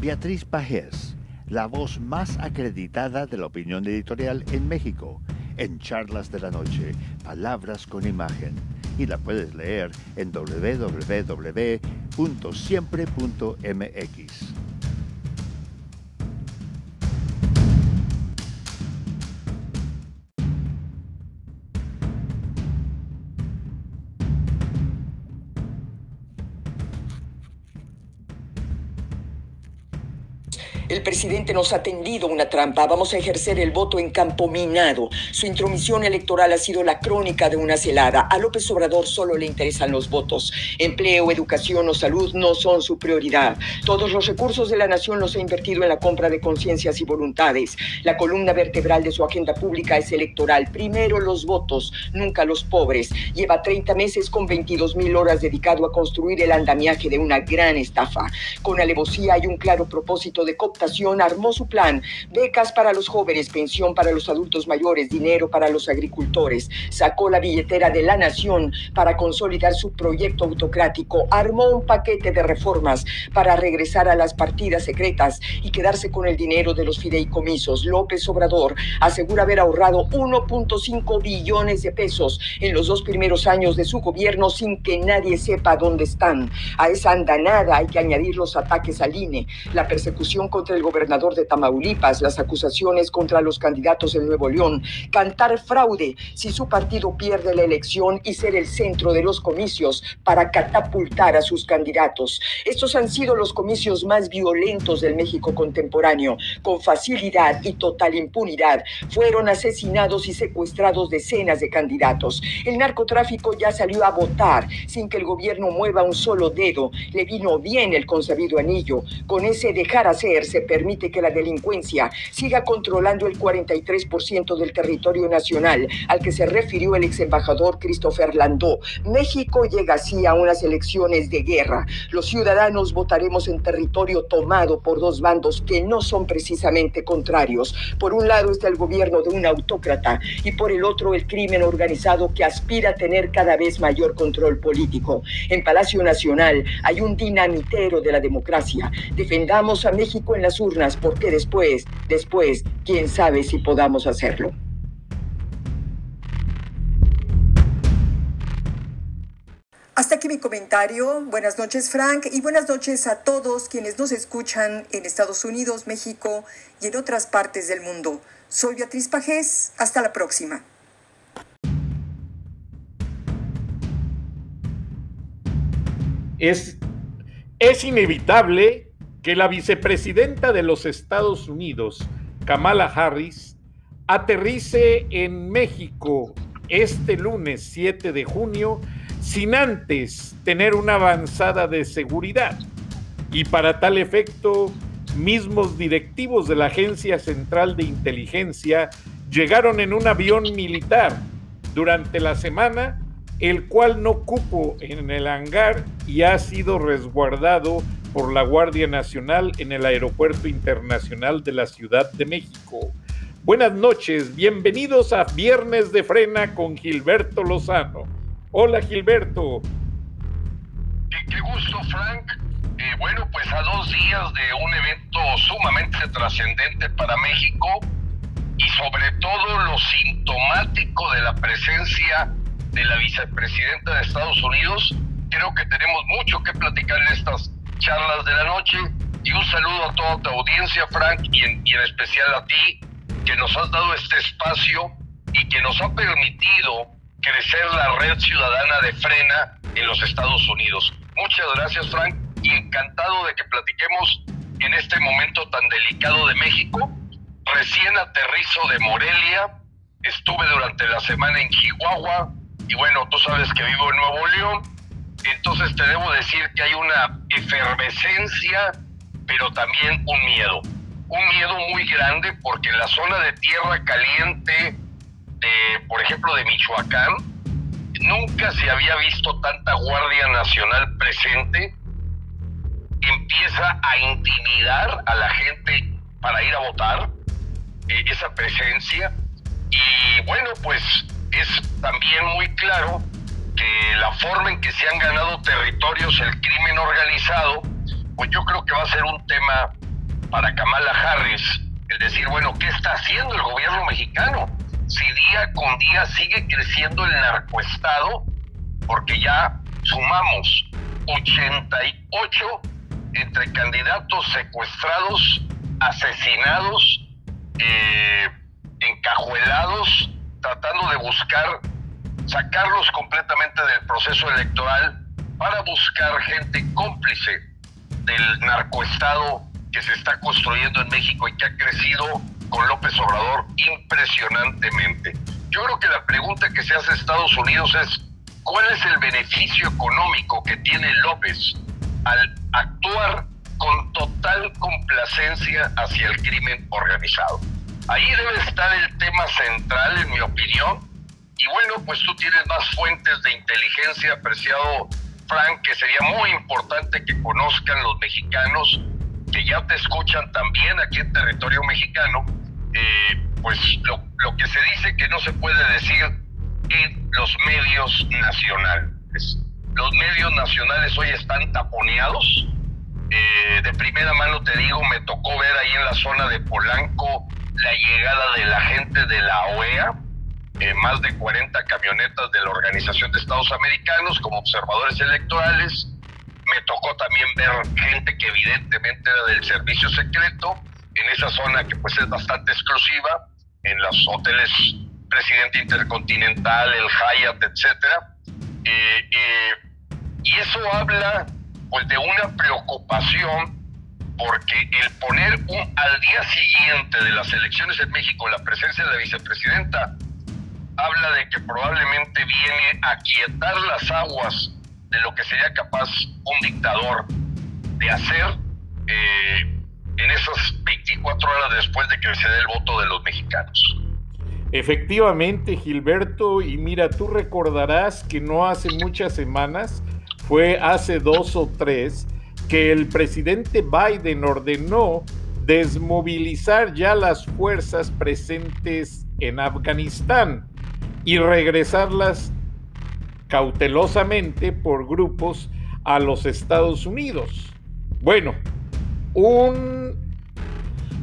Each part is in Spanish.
Beatriz Pajés, la voz más acreditada de la opinión editorial en México, en Charlas de la Noche, Palabras con Imagen. Y la puedes leer en www.siempre.mx. El presidente nos ha tendido una trampa. Vamos a ejercer el voto en campo minado. Su intromisión electoral ha sido la crónica de una celada. A López Obrador solo le interesan los votos. Empleo, educación o salud no son su prioridad. Todos los recursos de la nación los ha invertido en la compra de conciencias y voluntades. La columna vertebral de su agenda pública es electoral. Primero los votos, nunca los pobres. Lleva 30 meses con 22 mil horas dedicado a construir el andamiaje de una gran estafa. Con alevosía y un claro propósito de cooptación armó su plan, becas para los jóvenes, pensión para los adultos mayores, dinero para los agricultores, sacó la billetera de la nación para consolidar su proyecto autocrático, armó un paquete de reformas para regresar a las partidas secretas y quedarse con el dinero de los fideicomisos. López Obrador asegura haber ahorrado 1.5 billones de pesos en los dos primeros años de su gobierno sin que nadie sepa dónde están. A esa andanada hay que añadir los ataques al INE, la persecución contra el gobernador de Tamaulipas, las acusaciones contra los candidatos en Nuevo León, cantar fraude si su partido pierde la elección y ser el centro de los comicios para catapultar a sus candidatos. Estos han sido los comicios más violentos del México contemporáneo. Con facilidad y total impunidad fueron asesinados y secuestrados decenas de candidatos. El narcotráfico ya salió a votar sin que el gobierno mueva un solo dedo. Le vino bien el consabido anillo. Con ese dejar hacer se permite que la delincuencia siga controlando el 43% del territorio nacional, al que se refirió el ex embajador Christopher Landó. México llega así a unas elecciones de guerra. Los ciudadanos votaremos en territorio tomado por dos bandos que no son precisamente contrarios. Por un lado está el gobierno de un autócrata y por el otro el crimen organizado que aspira a tener cada vez mayor control político. En Palacio Nacional hay un dinamitero de la democracia. Defendamos a México en urnas, porque después, después, quién sabe si podamos hacerlo. Hasta aquí mi comentario. Buenas noches, Frank, y buenas noches a todos quienes nos escuchan en Estados Unidos, México y en otras partes del mundo. Soy Beatriz Pajés. Hasta la próxima. Es, es inevitable que la vicepresidenta de los Estados Unidos, Kamala Harris, aterrice en México este lunes 7 de junio sin antes tener una avanzada de seguridad. Y para tal efecto, mismos directivos de la Agencia Central de Inteligencia llegaron en un avión militar durante la semana, el cual no cupo en el hangar y ha sido resguardado por la Guardia Nacional en el Aeropuerto Internacional de la Ciudad de México. Buenas noches, bienvenidos a Viernes de Frena con Gilberto Lozano. Hola Gilberto. Qué, gusto Frank. Bueno, pues a dos días de un evento sumamente trascendente para México y sobre todo lo sintomático de la presencia de la vicepresidenta de Estados Unidos, creo que tenemos mucho que platicar en estas charlas de la noche. Y un saludo a toda tu audiencia, Frank, y en, y en especial a ti, que nos has dado este espacio y que nos ha permitido crecer la red ciudadana de frena en los Estados Unidos. Muchas gracias, Frank, y encantado de que platiquemos en este momento tan delicado de México. Recién aterrizo de Morelia, estuve durante la semana en Chihuahua. Y bueno, tú sabes que vivo en Nuevo León, entonces te debo decir que hay una efervescencia, pero también un miedo. Un miedo muy grande porque en la zona de tierra caliente de, por ejemplo, de Michoacán, nunca se había visto tanta Guardia Nacional presente. Empieza a intimidar a la gente para ir a votar, eh, esa presencia. Y bueno, pues es también muy claro la forma en que se han ganado territorios el crimen organizado, pues yo creo que va a ser un tema para Kamala Harris, el decir, bueno, ¿qué está haciendo el gobierno mexicano? Si día con día sigue creciendo el narcoestado, porque ya sumamos 88 entre candidatos secuestrados, asesinados, eh, encajuelados, tratando de buscar sacarlos completamente del proceso electoral para buscar gente cómplice del narcoestado que se está construyendo en México y que ha crecido con López Obrador impresionantemente. Yo creo que la pregunta que se hace Estados Unidos es, ¿cuál es el beneficio económico que tiene López al actuar con total complacencia hacia el crimen organizado? Ahí debe estar el tema central, en mi opinión, y bueno, pues tú tienes más fuentes de inteligencia, apreciado Frank, que sería muy importante que conozcan los mexicanos, que ya te escuchan también aquí en territorio mexicano, eh, pues lo, que se dice que no se puede decir en los medios nacionales. Los medios nacionales hoy están taponeados. Eh, de primera mano te digo, me tocó ver ahí en la zona de Polanco la llegada de la gente de la OEA, eh, más de 40 camionetas de la Organización de Estados Americanos como observadores electorales. Me tocó también ver gente que evidentemente era del servicio secreto en esa zona que pues es bastante exclusiva, en los hoteles Presidente Intercontinental, el Hyatt, etcétera. Eh, eh, y eso habla pues de una preocupación porque el poner un, al día siguiente de las elecciones en México la presencia de la vicepresidenta habla de que probablemente viene a quietar las aguas de lo que sería capaz un dictador de hacer eh, en esas 24 horas después de que se dé el voto de los mexicanos. Efectivamente, Gilberto, y mira, tú recordarás que no hace muchas semanas, fue hace dos o tres, que el presidente Biden ordenó desmovilizar ya las fuerzas presentes en Afganistán y regresarlas cautelosamente por grupos a los Estados Unidos. Bueno, un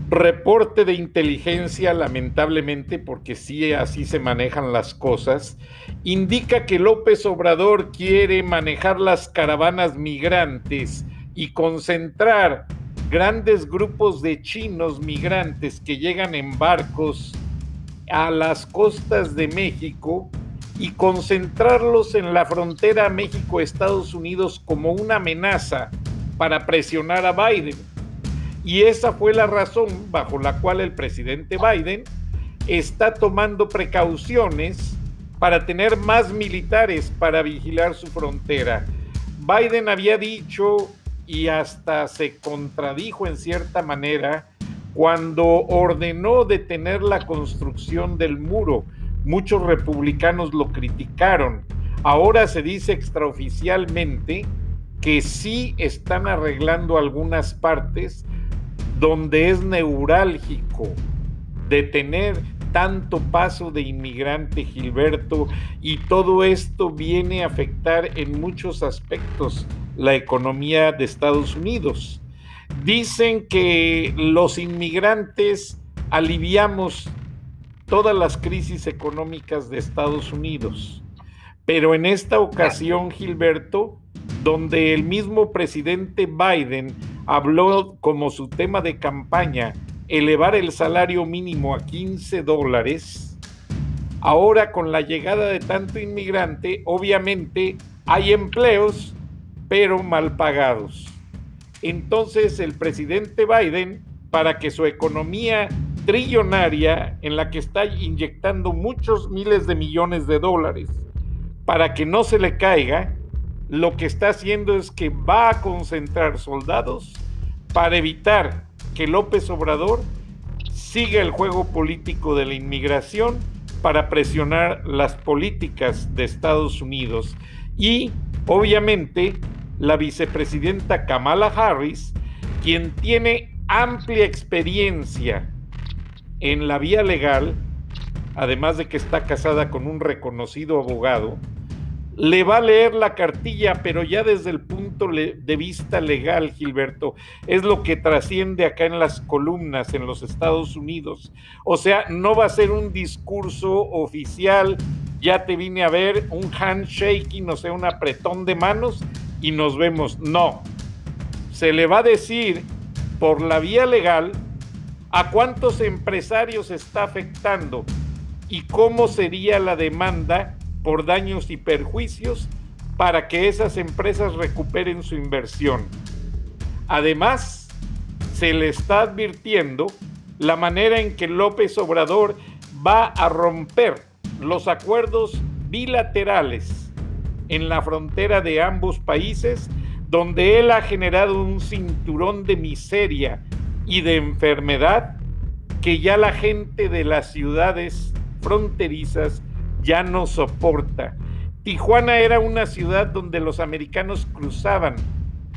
reporte de inteligencia, lamentablemente, porque sí así se manejan las cosas, indica que López Obrador quiere manejar las caravanas migrantes y concentrar grandes grupos de chinos migrantes que llegan en barcos a las costas de México y concentrarlos en la frontera México-Estados Unidos como una amenaza para presionar a Biden. Y esa fue la razón bajo la cual el presidente Biden está tomando precauciones para tener más militares para vigilar su frontera. Biden había dicho y hasta se contradijo en cierta manera cuando ordenó detener la construcción del muro. Muchos republicanos lo criticaron. Ahora se dice extraoficialmente que sí están arreglando algunas partes donde es neurálgico detener tanto paso de inmigrante, Gilberto, y todo esto viene a afectar en muchos aspectos la economía de Estados Unidos. Dicen que los inmigrantes aliviamos todas las crisis económicas de Estados Unidos, pero en esta ocasión, Gilberto, donde el mismo presidente Biden habló como su tema de campaña elevar el salario mínimo a 15 dólares, ahora con la llegada de tanto inmigrante, obviamente hay empleos, pero mal pagados. Entonces el presidente Biden, para que su economía trillonaria, en la que está inyectando muchos miles de millones de dólares, para que no se le caiga, lo que está haciendo es que va a concentrar soldados para evitar que López Obrador siga el juego político de la inmigración para presionar las políticas de Estados Unidos. Y obviamente la vicepresidenta Kamala Harris, quien tiene amplia experiencia en la vía legal, además de que está casada con un reconocido abogado, le va a leer la cartilla, pero ya desde el punto de vista legal, Gilberto, es lo que trasciende acá en las columnas en los Estados Unidos. O sea, no va a ser un discurso oficial, ya te vine a ver, un handshaking, o sea, un apretón de manos y nos vemos. No, se le va a decir por la vía legal a cuántos empresarios está afectando y cómo sería la demanda por daños y perjuicios para que esas empresas recuperen su inversión. Además, se le está advirtiendo la manera en que López Obrador va a romper los acuerdos bilaterales en la frontera de ambos países, donde él ha generado un cinturón de miseria y de enfermedad que ya la gente de las ciudades fronterizas ya no soporta. Tijuana era una ciudad donde los americanos cruzaban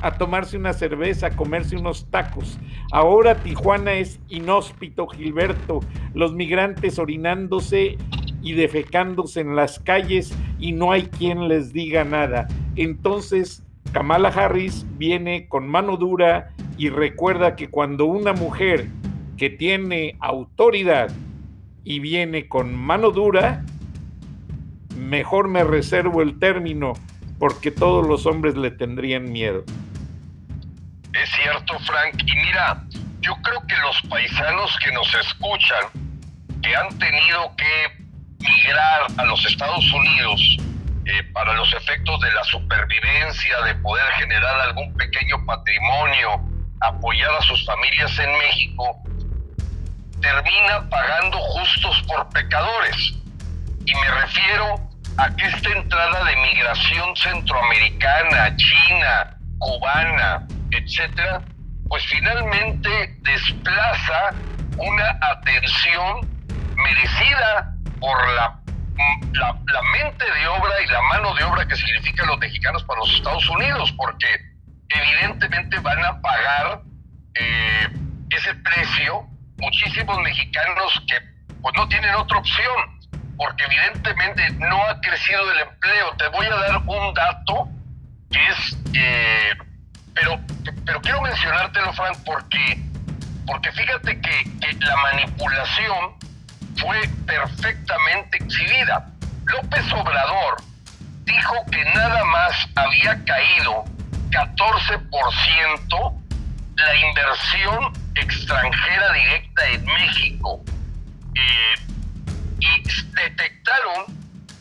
a tomarse una cerveza, a comerse unos tacos. Ahora Tijuana es inhóspito, Gilberto, los migrantes orinándose y defecándose en las calles y no hay quien les diga nada. Entonces, Kamala Harris viene con mano dura y recuerda que cuando una mujer que tiene autoridad y viene con mano dura, mejor me reservo el término porque todos los hombres le tendrían miedo. Es cierto, Frank. Y mira, yo creo que los paisanos que nos escuchan, que han tenido que migrar a los Estados Unidos eh, para los efectos de la supervivencia, de poder generar algún pequeño patrimonio, apoyar a sus familias en México, termina pagando justos por pecadores. Y me refiero a que esta entrada de migración centroamericana, china, cubana, etcétera, pues finalmente desplaza una atención merecida por la, la, mente de obra y la mano de obra que significan los mexicanos para los Estados Unidos, porque evidentemente van a pagar eh, ese precio muchísimos mexicanos que pues no tienen otra opción porque evidentemente no ha crecido el empleo. Te voy a dar un dato que es, eh, pero, pero quiero mencionártelo, Frank, porque, porque fíjate que, que la manipulación fue perfectamente exhibida. López Obrador dijo que nada más había caído 14% la inversión extranjera directa en México. Eh, y detectaron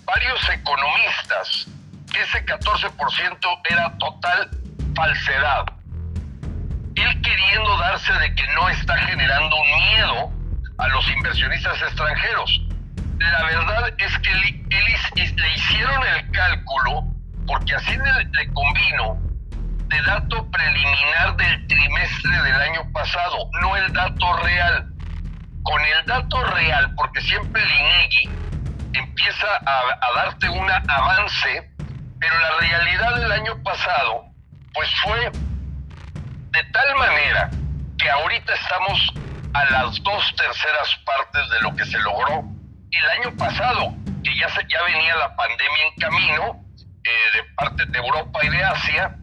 varios economistas que ese 14% era total falsedad. Él queriendo darse de que no está generando miedo a los inversionistas extranjeros. La verdad es que le, hicieron el cálculo porque así le, le convino de dato preliminar del trimestre del año pasado, no el dato real con el dato real, porque siempre el INEGI empieza a, darte un avance, pero la realidad del año pasado, pues fue de tal manera que ahorita estamos a las dos terceras partes de lo que se logró el año pasado, que ya, ya venía la pandemia en camino eh, de parte de Europa y de Asia,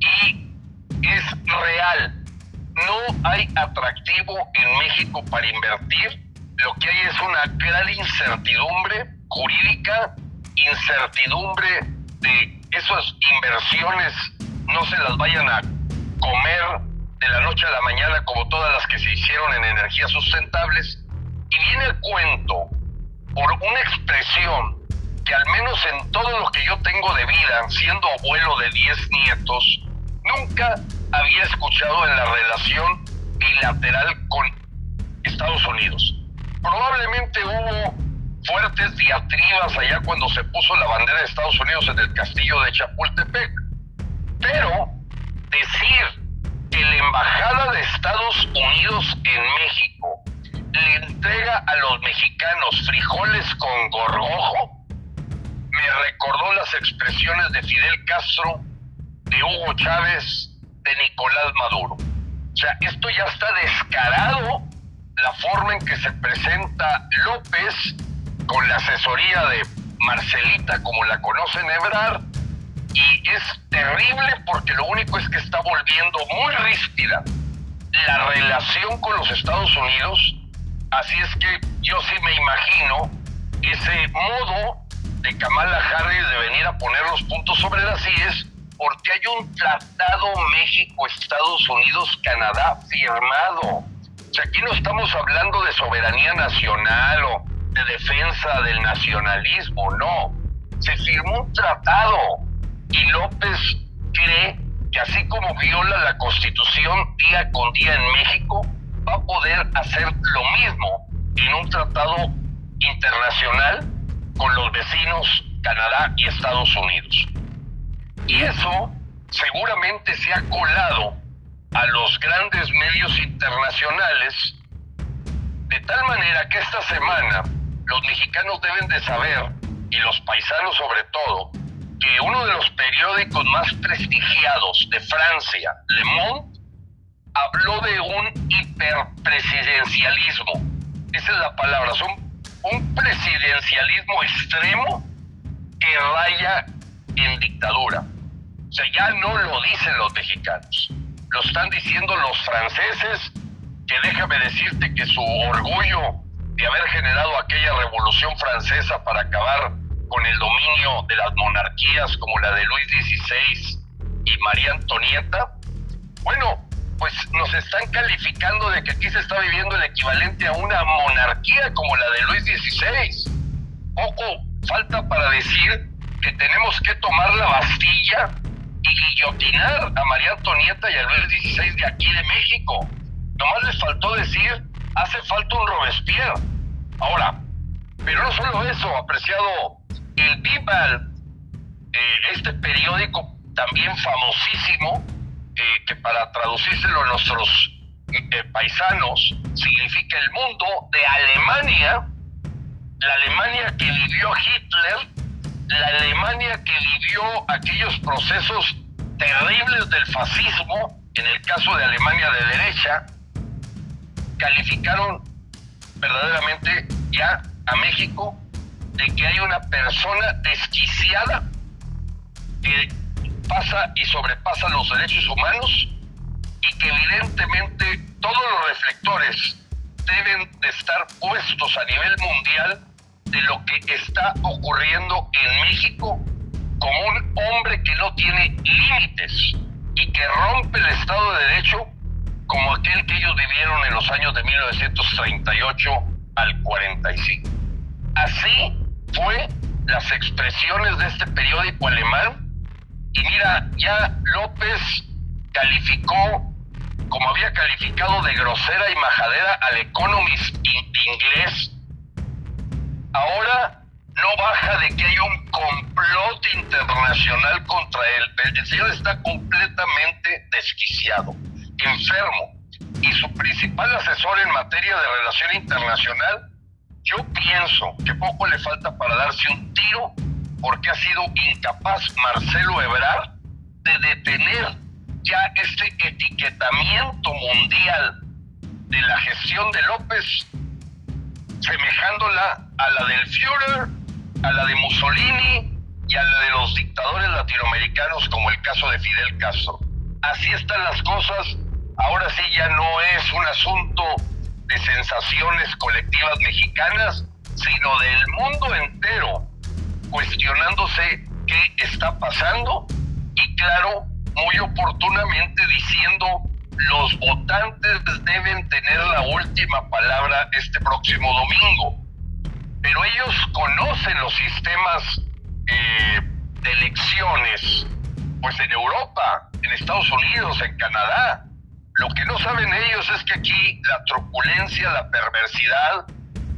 y es real no hay atractivo en México para invertir. Lo que hay es una gran incertidumbre jurídica, incertidumbre de esas inversiones no se las vayan a comer de la noche a la mañana como todas las que se hicieron en energías sustentables. Y viene el cuento por una expresión que al menos en todo lo que yo tengo de vida, siendo abuelo de 10 nietos, nunca había escuchado en la relación bilateral con Estados Unidos. Probablemente hubo fuertes diatribas allá cuando se puso la bandera de Estados Unidos en el castillo de Chapultepec. Pero decir que la Embajada de Estados Unidos en México le entrega a los mexicanos frijoles con gorgojo, me recordó las expresiones de Fidel Castro, de Hugo Chávez, de Nicolás Maduro. O sea, esto ya está descarado la forma en que se presenta López con la asesoría de Marcelita, como la conocen Ebrard, y es terrible porque lo único es que está volviendo muy ríspida la relación con los Estados Unidos, así es que yo sí me imagino ese modo de Kamala Harris de venir a poner los puntos sobre las IES porque hay un tratado México-Estados Unidos-Canadá firmado. O sea, aquí no estamos hablando de soberanía nacional o de defensa del nacionalismo, no. Se firmó un tratado y López cree que así como viola la constitución día con día en México, va a poder hacer lo mismo en un tratado internacional con los vecinos Canadá y Estados Unidos. Y eso seguramente se ha colado a los grandes medios internacionales de tal manera que esta semana los mexicanos deben de saber, y los paisanos sobre todo, que uno de los periódicos más prestigiados de Francia, Le Monde, habló de un hiperpresidencialismo. Esa es la palabra, son un presidencialismo extremo que raya en dictadura. O sea, ya no lo dicen los mexicanos, lo están diciendo los franceses, que déjame decirte que su orgullo de haber generado aquella revolución francesa para acabar con el dominio de las monarquías como la de Luis XVI y María Antonieta, bueno, pues nos están calificando de que aquí se está viviendo el equivalente a una monarquía como la de Luis XVI. Poco falta para decir que tenemos que tomar la Bastilla y guillotinar a María Antonieta y a Luis XVI de aquí de México. Nomás les faltó decir, hace falta un Robespierre. Ahora, pero no solo eso, apreciado el Bimal, eh, este periódico también famosísimo, eh, que para traducírselo a nuestros eh, paisanos significa el mundo de Alemania, la Alemania que vivió Hitler, la Alemania que vivió aquellos procesos terribles del fascismo, en el caso de Alemania de derecha, calificaron verdaderamente ya a México de que hay una persona desquiciada que pasa y sobrepasa los derechos humanos y que evidentemente todos los reflectores deben de estar puestos a nivel mundial de lo que está ocurriendo en México como un hombre que no tiene límites y que rompe el Estado de Derecho como aquel que ellos vivieron en los años de 1938 al 45. Así fue las expresiones de este periódico alemán. Y mira, ya López calificó, como había calificado de grosera y majadera al Economist inglés, ahora no baja de que hay un complot internacional contra él. El señor está completamente desquiciado, enfermo, y su principal asesor en materia de relación internacional yo pienso que poco le falta para darse un tiro porque ha sido incapaz Marcelo Ebrard de detener ya este etiquetamiento mundial de la gestión de López, semejándola a la del Führer, a la de Mussolini y a la de los dictadores latinoamericanos como el caso de Fidel Castro. Así están las cosas, ahora sí ya no es un asunto de sensaciones colectivas mexicanas, sino del mundo entero, cuestionándose qué está pasando y claro, muy oportunamente diciendo los votantes deben tener la última palabra este próximo domingo. Pero ellos conocen los sistemas eh, de elecciones, pues en Europa, en Estados Unidos, en Canadá. Lo que no saben ellos es que aquí la truculencia, la perversidad,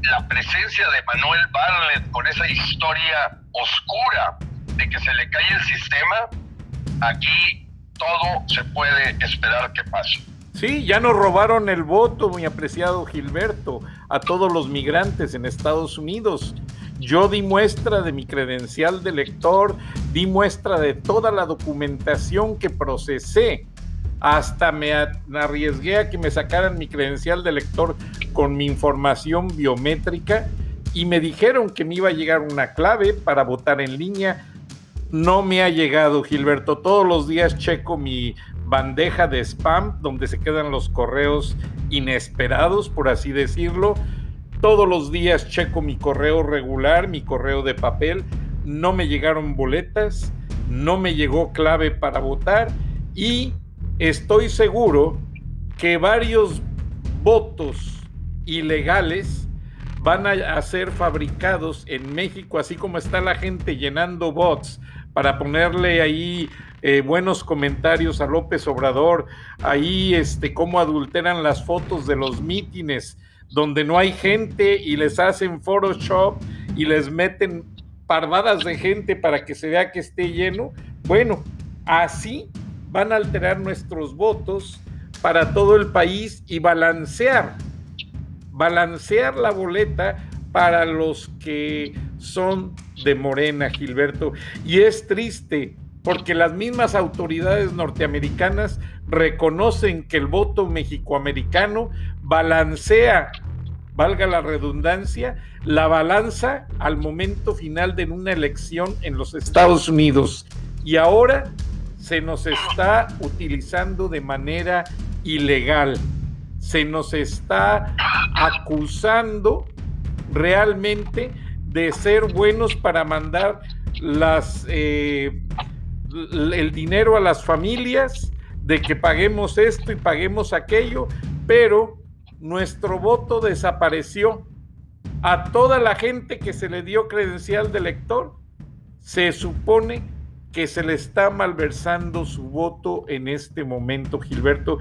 la presencia de Manuel Barlet con esa historia oscura de que se le cae el sistema, aquí todo se puede esperar que pase. Sí, ya nos robaron el voto, mi apreciado Gilberto, a todos los migrantes en Estados Unidos. Yo di muestra de mi credencial de lector, di muestra de toda la documentación que procesé. Hasta me arriesgué a que me sacaran mi credencial de lector con mi información biométrica y me dijeron que me iba a llegar una clave para votar en línea. No me ha llegado, Gilberto. Todos los días checo mi bandeja de spam donde se quedan los correos inesperados, por así decirlo todos los días checo mi correo regular, mi correo de papel. No me llegaron boletas, no me llegó clave para votar y estoy seguro que varios votos ilegales van a, ser fabricados en México, así como está la gente llenando bots para ponerle ahí eh, buenos comentarios a López Obrador, ahí este, cómo adulteran las fotos de los mítines donde no hay gente y les hacen Photoshop y les meten parvadas de gente para que se vea que esté lleno. Bueno, así van a alterar nuestros votos para todo el país y balancear, balancear la boleta para los que son de Morena, Gilberto. Y es triste porque las mismas autoridades norteamericanas reconocen que el voto mexicoamericano balancea, valga la redundancia, la balanza al momento final de una elección en los Estados Unidos. Y ahora se nos está utilizando de manera ilegal. Se nos está acusando realmente de ser buenos para mandar eh, el dinero a las familias, de que paguemos esto y paguemos aquello, pero nuestro voto desapareció. A toda la gente que se le dio credencial de elector, se supone que se le está malversando su voto en este momento, Gilberto,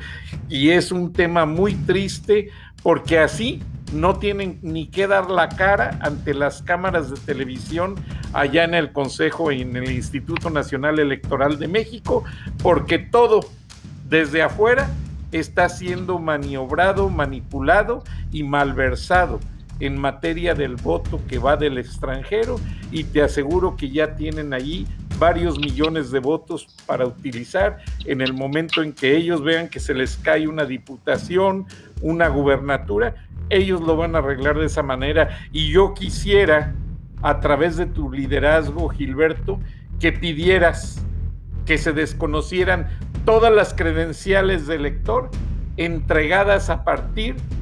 y es un tema muy triste porque así no tienen ni que dar la cara ante las cámaras de televisión allá en el Consejo y en el Instituto Nacional Electoral de México, porque todo desde afuera está siendo maniobrado, manipulado y malversado en materia del voto que va del extranjero. Y te aseguro que ya tienen ahí varios millones de votos para utilizar en el momento en que ellos vean que se les cae una diputación, una gubernatura, ellos lo van a arreglar de esa manera. Y yo quisiera, a través de tu liderazgo, Gilberto, que pidieras que se desconocieran todas las credenciales del elector entregadas a partir de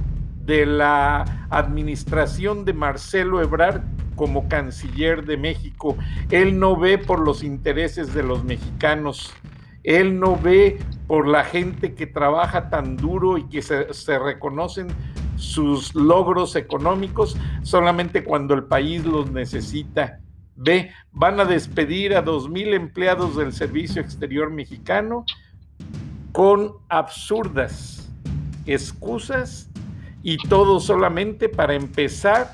la administración de Marcelo Ebrard como canciller de México. Él no ve por los intereses de los mexicanos. Él no ve por la gente que trabaja tan duro y que se, se reconocen sus logros económicos solamente cuando el país los necesita. Ve, van a despedir a dos mil empleados del Servicio Exterior Mexicano con absurdas excusas y todo solamente para empezar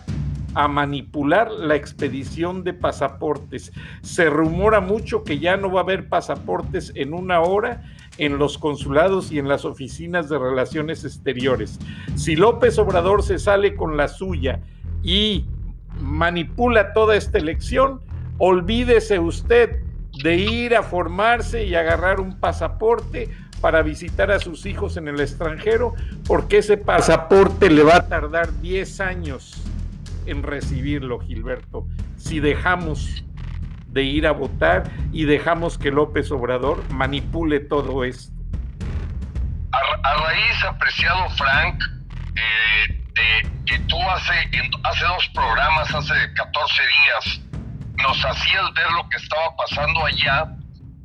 a manipular la expedición de pasaportes. Se rumora mucho que ya no va a haber pasaportes en una hora en los consulados y en las oficinas de relaciones exteriores. Si López Obrador se sale con la suya y manipula toda esta elección, olvídese usted de ir a formarse y agarrar un pasaporte para visitar a sus hijos en el extranjero, porque ese pasaporte le va a tardar 10 años en recibirlo, Gilberto, si dejamos de ir a votar y dejamos que López Obrador manipule todo esto. A, raíz, apreciado Frank, eh, de que tú hace, hace dos programas, hace 14 días, nos hacías ver lo que estaba pasando allá,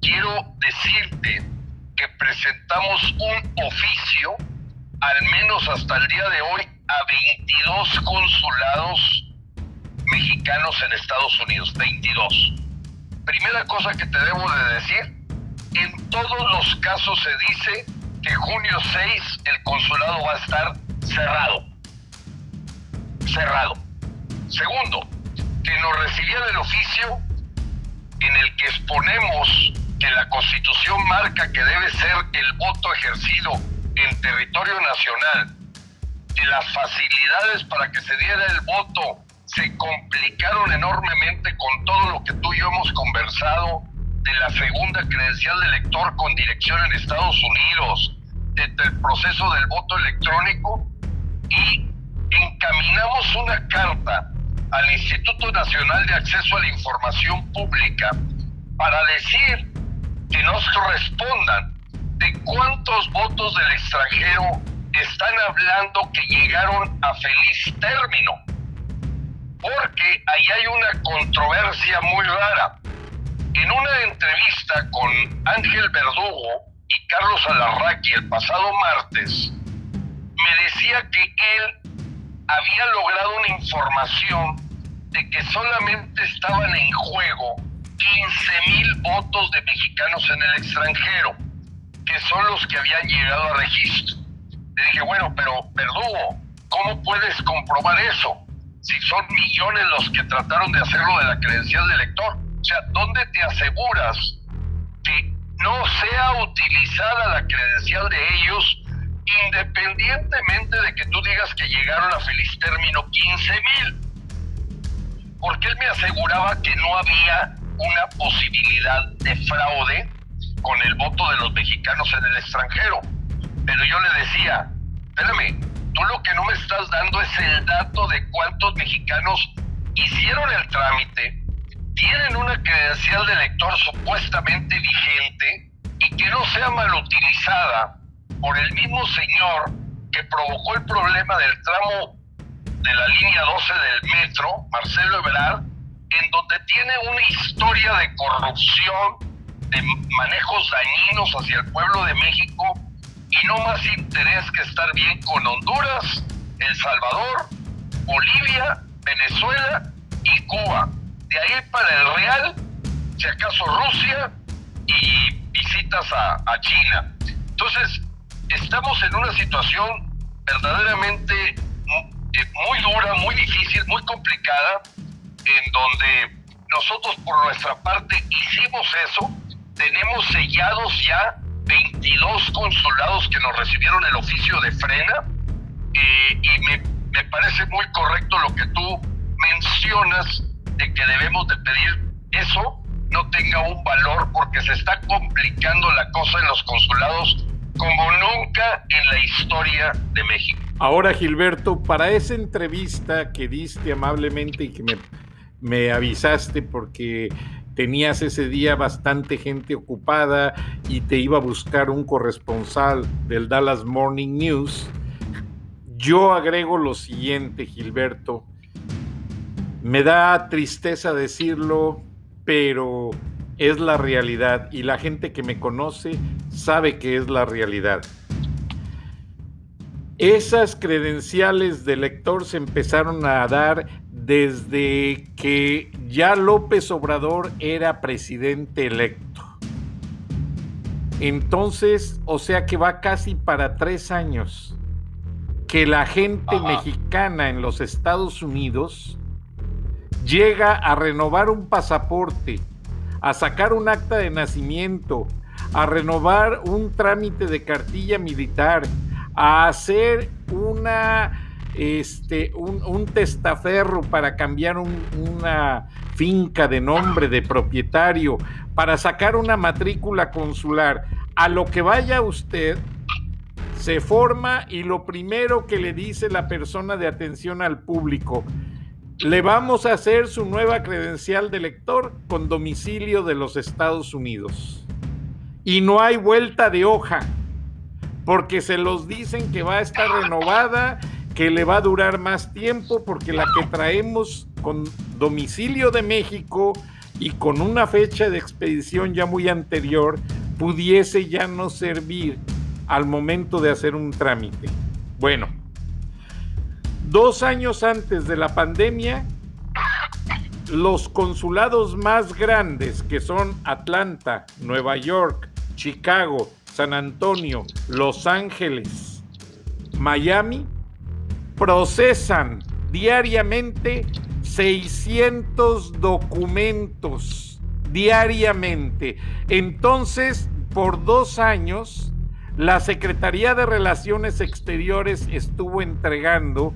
quiero decirte que presentamos un oficio, al menos hasta el día de hoy, a 22 consulados mexicanos en Estados Unidos, 22. Primera cosa que te debo de decir, en todos los casos se dice que junio 6 el consulado va a estar cerrado. Cerrado. Segundo, que nos recibían el oficio en el que exponemos que la constitución marca que debe ser el voto ejercido en territorio nacional, que las facilidades para que se diera el voto se complicaron enormemente con todo lo que tú y yo hemos conversado de la segunda credencial de elector con dirección en Estados Unidos, del proceso del voto electrónico y encaminamos una carta al Instituto Nacional de Acceso a la Información Pública para decir que nos respondan de cuántos votos del extranjero están hablando que llegaron a feliz término. Porque ahí hay una controversia muy rara. En una entrevista con Ángel Verdugo y Carlos Alarraqui el pasado martes, me decía que él había logrado una información de que solamente estaban en juego 15 mil votos de mexicanos en el extranjero, que son los que habían llegado a registro. Le dije, bueno, pero Verdugo, ¿cómo puedes comprobar eso? Si son millones los que trataron de hacerlo de la credencial de elector. O sea, ¿dónde te aseguras que no sea utilizada la credencial de ellos independientemente de que tú digas que llegaron a feliz término 15 mil? Porque él me aseguraba que no había una posibilidad de fraude con el voto de los mexicanos en el extranjero. Pero yo le decía, espérame, tú lo que no me estás dando es el dato de cuántos mexicanos hicieron el trámite, tienen una credencial de elector supuestamente vigente y que no sea mal utilizada por el mismo señor que provocó el problema del tramo de la línea 12 del metro, Marcelo Ebrard, en donde tiene una historia de corrupción, de manejos dañinos hacia el pueblo de México y no más interés que estar bien con Honduras, El Salvador, Bolivia, Venezuela y Cuba. De ahí para el Real, si acaso Rusia y visitas a, a China. Entonces, estamos en una situación verdaderamente eh, muy dura, muy difícil, muy complicada, en donde nosotros por nuestra parte hicimos eso, tenemos sellados ya 22 consulados que nos recibieron el oficio de frena eh, y me, parece muy correcto lo que tú mencionas de que debemos de pedir eso no tenga un valor porque se está complicando la cosa en los consulados como nunca en la historia de México. Ahora, Gilberto, para esa entrevista que diste amablemente y que me, me avisaste porque tenías ese día bastante gente ocupada y te iba a buscar un corresponsal del Dallas Morning News, yo agrego lo siguiente, Gilberto. Me da tristeza decirlo, pero es la realidad y la gente que me conoce sabe que es la realidad. Esas credenciales de lector se empezaron a dar desde que ya López Obrador era presidente electo. Entonces, o sea que va casi para tres años que la gente mexicana en los Estados Unidos llega a renovar un pasaporte a sacar un acta de nacimiento, a renovar un trámite de cartilla militar, a hacer una este, un, testaferro para cambiar una finca de nombre de propietario, para sacar una matrícula consular, a lo que vaya usted, se forma y lo primero que le dice la persona de atención al público, le vamos a hacer su nueva credencial de lector con domicilio de los Estados Unidos. Y no hay vuelta de hoja, porque se los dicen que va a estar renovada, que le va a durar más tiempo, porque la que traemos con domicilio de México y con una fecha de expedición ya muy anterior, pudiese ya no servir al momento de hacer un trámite. Bueno, dos años antes de la pandemia, los consulados más grandes, que son Atlanta, Nueva York, Chicago, San Antonio, Los Ángeles, Miami, procesan diariamente 600 documentos diariamente. Entonces, por dos años, la Secretaría de Relaciones Exteriores estuvo entregando,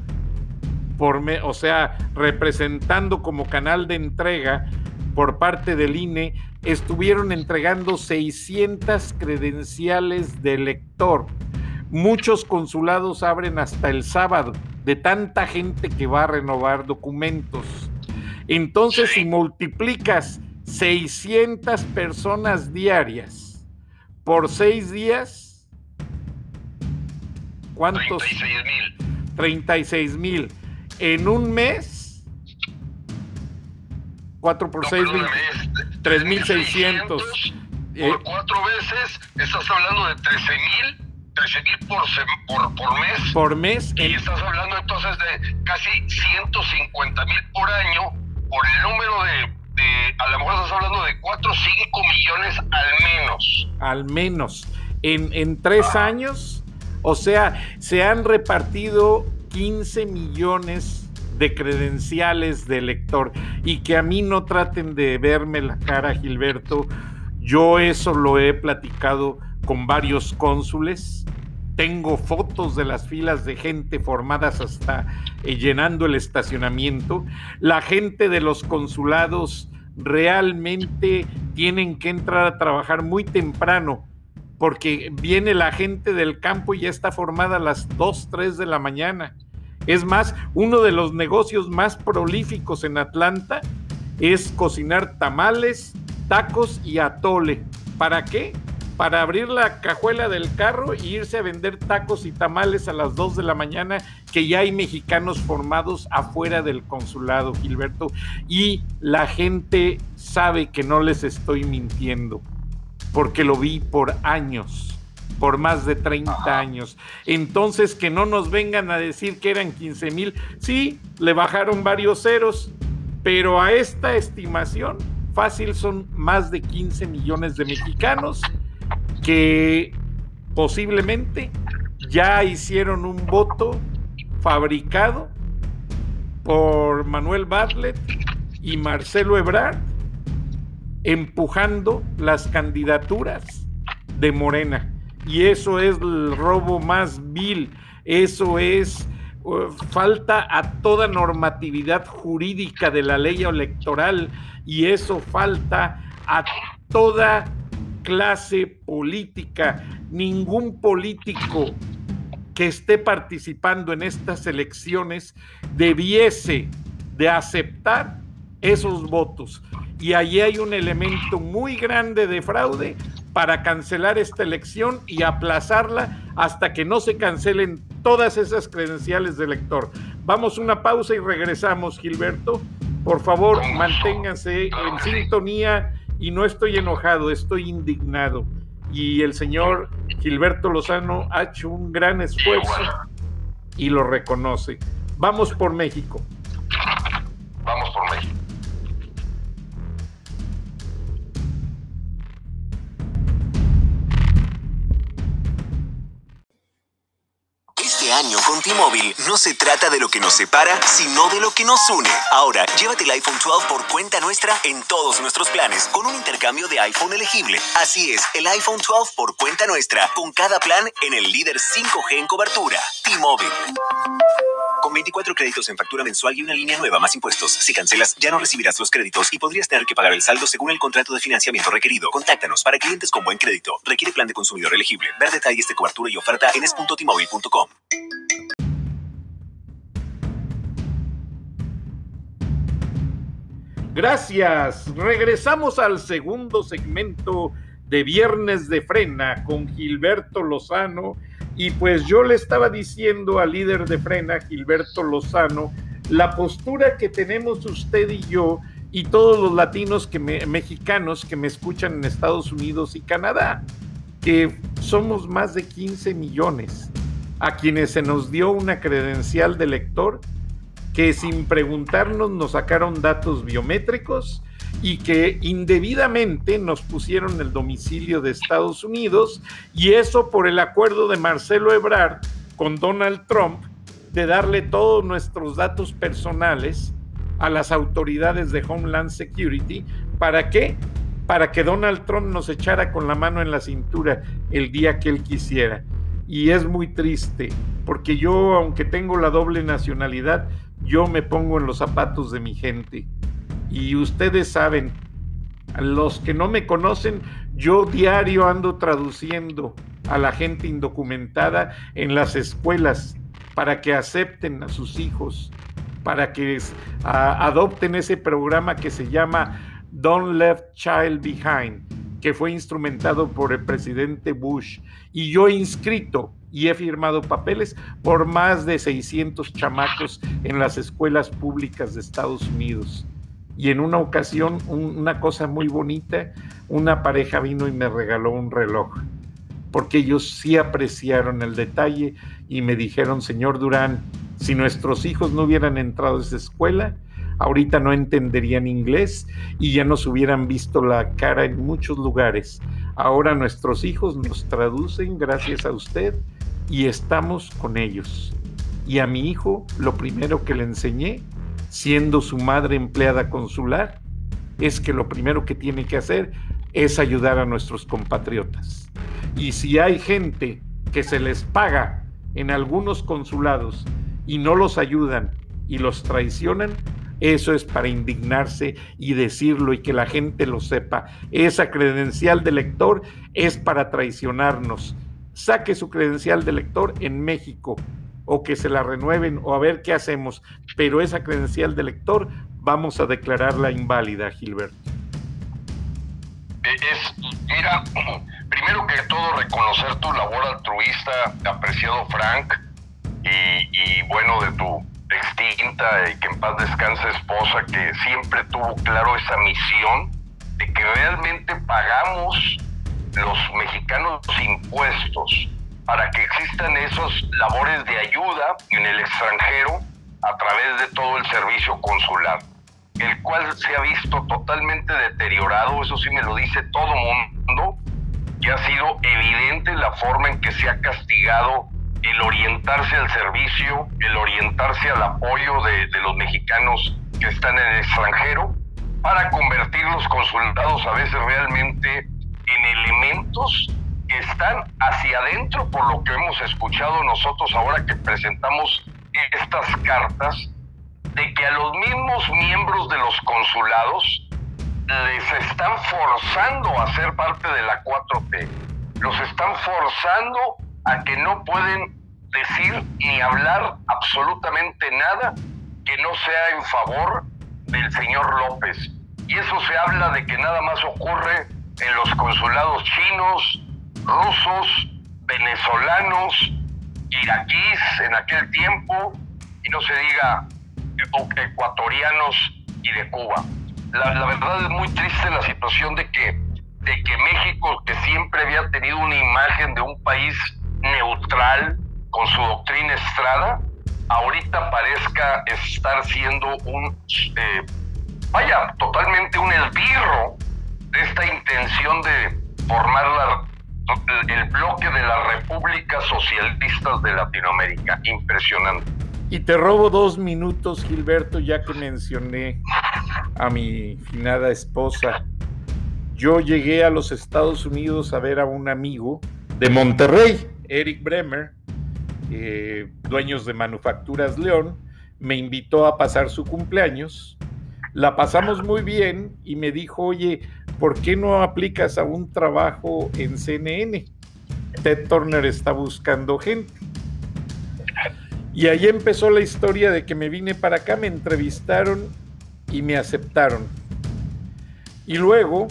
o sea, representando como canal de entrega por parte del INE, estuvieron entregando 600 credenciales de lector. Muchos consulados abren hasta el sábado de tanta gente que va a renovar documentos. Entonces, si multiplicas 600 personas diarias por seis días, ¿cuántos? 36 mil. 36 mil. En un mes, 4 por 6, 3.600. Por Eh, cuatro veces estás hablando de 13 mil, 13 mil por, sem- por, por mes. por mes, Y en- estás hablando entonces de casi 150 mil por año por el número de, de- a lo mejor estás hablando de 4 o 5 millones al menos. al menos en, en tres años. O sea, se han repartido 15 millones de credenciales de lector y que a mí no traten de verme la cara, Gilberto. Yo eso lo he platicado con varios cónsules. Tengo fotos de las filas de gente formadas hasta eh, llenando el estacionamiento. La gente de los consulados realmente tienen que entrar a trabajar muy temprano porque viene la gente del campo y ya está formada a las 2, 3 de la mañana. Es más, uno de los negocios más prolíficos en Atlanta es cocinar tamales, tacos y atole. ¿Para qué? Para abrir la cajuela del carro e irse a vender tacos y tamales a las 2 de la mañana, que ya hay mexicanos formados afuera del consulado, Gilberto. Y la gente sabe que no les estoy mintiendo porque lo vi por años, por más de 30 años. Entonces, que no nos vengan a decir que eran 15 mil. Sí, le bajaron varios ceros, pero a esta estimación, fácil son más de 15 millones de mexicanos que posiblemente ya hicieron un voto fabricado por Manuel Bartlett y Marcelo Ebrard empujando las candidaturas de Morena. Y eso es el robo más vil, eso es uh, falta a toda normatividad jurídica de la ley electoral y eso falta a toda clase política. Ningún político que esté participando en estas elecciones debiese de aceptar esos votos. Y allí hay un elemento muy grande de fraude para cancelar esta elección y aplazarla hasta que no se cancelen todas esas credenciales de elector. Vamos una pausa y regresamos, Gilberto. Por favor, manténganse en sintonía y no estoy enojado, estoy indignado. Y el señor Gilberto Lozano ha hecho un gran esfuerzo y lo reconoce. Vamos por México. Vamos por México. Año con T-Mobile no se trata de lo que nos separa, sino de lo que nos une. Ahora, llévate el iPhone 12 por cuenta nuestra en todos nuestros planes con un intercambio de iPhone elegible. Así es, el iPhone 12 por cuenta nuestra con cada plan en el líder 5G en cobertura. T-Mobile. Con 24 créditos en factura mensual y una línea nueva más impuestos. Si cancelas, ya no recibirás los créditos y podrías tener que pagar el saldo según el contrato de financiamiento requerido. Contáctanos para clientes con buen crédito. Requiere plan de consumidor elegible. Ver detalles de cobertura y oferta en es.tmobile.com. Gracias. Regresamos al segundo segmento de Viernes de Frena con Gilberto Lozano. Y pues yo le estaba diciendo al líder de Frena, Gilberto Lozano, la postura que tenemos usted y yo, y todos los latinos que mexicanos que me escuchan en Estados Unidos y Canadá, que somos más de 15 millones, a quienes se nos dio una credencial de lector que sin preguntarnos nos sacaron datos biométricos y que indebidamente nos pusieron el domicilio de Estados Unidos y eso por el acuerdo de Marcelo Ebrard con Donald Trump de darle todos nuestros datos personales a las autoridades de Homeland Security. ¿Para qué? Para que Donald Trump nos echara con la mano en la cintura el día que él quisiera. Y es muy triste, porque yo, aunque tengo la doble nacionalidad, yo me pongo en los zapatos de mi gente. Y ustedes saben, los que no me conocen, yo diario ando traduciendo a la gente indocumentada en las escuelas para que acepten a sus hijos para que adopten ese programa que se llama Don't Left Child Behind, que fue instrumentado por el presidente Bush. Y yo inscrito y he firmado papeles por más de 600 chamacos en las escuelas públicas de Estados Unidos. Y en una ocasión, una cosa muy bonita, una pareja vino y me regaló un reloj, porque ellos sí apreciaron el detalle y me dijeron, señor Durán, si nuestros hijos no hubieran entrado a esa escuela, ahorita no entenderían inglés y ya nos hubieran visto la cara en muchos lugares. Ahora nuestros hijos nos traducen gracias a usted y estamos con ellos. Y a mi hijo lo primero que le enseñé, siendo su madre empleada consular, es que lo primero que tiene que hacer es ayudar a nuestros compatriotas. Y si hay gente que se les paga en algunos consulados y no los ayudan y los traicionan, eso es para indignarse y decirlo y que la gente lo sepa. Esa credencial de lector es para traicionarnos. Saque su credencial de lector en México o que se la renueven o a ver qué hacemos. Pero esa credencial de lector vamos a declararla inválida, Gilbert. Es, mira, primero que todo reconocer tu labor altruista, apreciado Frank y, bueno, de tu extinta y que en paz descanse esposa que siempre tuvo claro esa misión de que realmente pagamos los mexicanos impuestos para que existan esas labores de ayuda en el extranjero a través de todo el servicio consular, el cual se ha visto totalmente deteriorado, eso sí me lo dice todo mundo, que ha sido evidente la forma en que se ha castigado el orientarse al servicio, el orientarse al apoyo de, los mexicanos que están en el extranjero, para convertir los consulados a veces realmente en elementos que están hacia adentro, por lo que hemos escuchado nosotros ahora que presentamos estas cartas, de que a los mismos miembros de los consulados les están forzando a ser parte de la 4T, los están forzando a que no pueden decir ni hablar absolutamente nada que no sea en favor del señor López. Y eso se habla de que nada más ocurre en los consulados chinos, rusos, venezolanos, iraquíes en aquel tiempo, y no se diga ecuatorianos y de Cuba. La, la verdad es muy triste la situación de que, de que México, que siempre había tenido una imagen de un país neutral, con su doctrina Estrada, ahorita parezca estar siendo un, eh, vaya, totalmente un esbirro esta intención de formar el bloque de las repúblicas socialistas de Latinoamérica. Impresionante. Y te robo dos minutos, Gilberto, ya que mencioné a mi finada esposa. Yo llegué a los Estados Unidos a ver a un amigo de Monterrey, Eric Bremer, eh, dueños de Manufacturas León, me invitó a pasar su cumpleaños. La pasamos muy bien y me dijo, oye, ¿por qué no aplicas a un trabajo en CNN? Ted Turner está buscando gente. Y ahí empezó la historia de que me vine para acá, me entrevistaron y me aceptaron. Y luego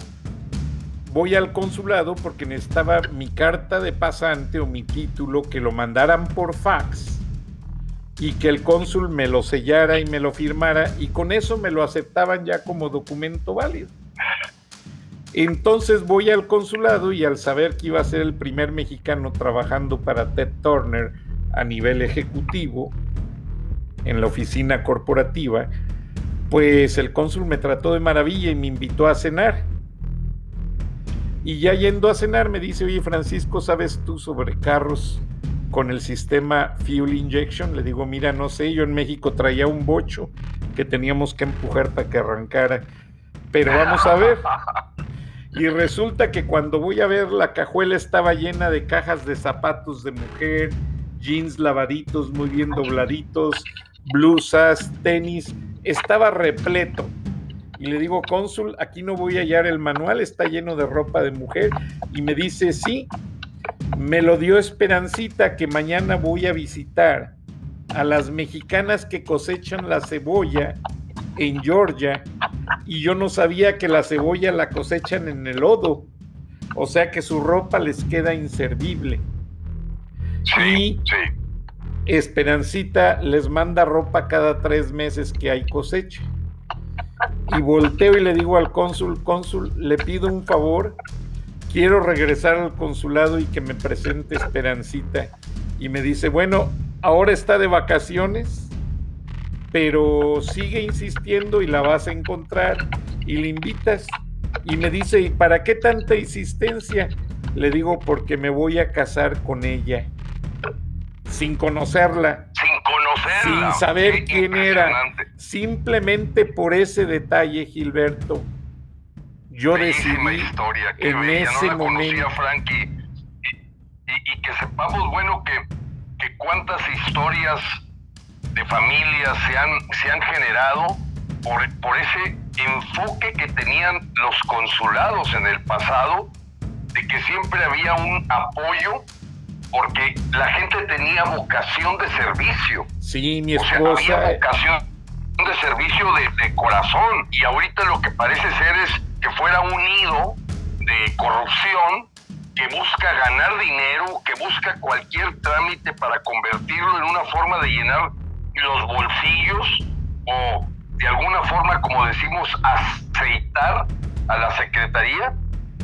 voy al consulado porque necesitaba mi carta de pasante o mi título que lo mandaran por fax y que el cónsul me lo sellara y me lo firmara y con eso me lo aceptaban ya como documento válido. Entonces voy al consulado y al saber que iba a ser el primer mexicano trabajando para Ted Turner a nivel ejecutivo en la oficina corporativa, pues el cónsul me trató de maravilla y me invitó a cenar. Y ya yendo a cenar me dice, oye Francisco, ¿sabes tú sobre carros con el sistema Fuel Injection? Le digo, mira, no sé, yo en México traía un bocho que teníamos que empujar para que arrancara. Pero vamos a ver. Y resulta que cuando voy a ver la cajuela estaba llena de cajas de zapatos de mujer, jeans lavaditos, muy bien dobladitos, blusas, tenis, estaba repleto. Y le digo, cónsul, aquí no voy a hallar el manual, está lleno de ropa de mujer. Y me dice, sí, me lo dio Esperancita que mañana voy a visitar a las mexicanas que cosechan la cebolla en Georgia y yo no sabía que la cebolla la cosechan en el lodo, o sea que su ropa les queda inservible. y Esperancita les manda ropa cada tres meses que hay cosecha. Y volteo y le digo al cónsul, cónsul, le pido un favor, quiero regresar al consulado y que me presente Esperancita. Y me dice, bueno, ahora está de vacaciones, pero sigue insistiendo y la vas a encontrar y le invitas. Y me dice, ¿y para qué tanta insistencia? Le digo, porque me voy a casar con ella. Sin conocerla. Sin conocerla. Sin saber quién era. Simplemente por ese detalle, Gilberto. Yo decidí historia, en ese momento. Frankie. Y, que sepamos, bueno, que, que cuántas historias de familias se han, se han generado por, por ese enfoque que tenían los consulados en el pasado, de que siempre había un apoyo porque la gente tenía vocación de servicio. Sí, mi esposa. había vocación de servicio de, de, corazón. Y ahorita lo que parece ser es que fuera un nido de corrupción que busca ganar dinero, que busca cualquier trámite para convertirlo en una forma de llenar los bolsillos o de alguna forma, como decimos, aceitar a la Secretaría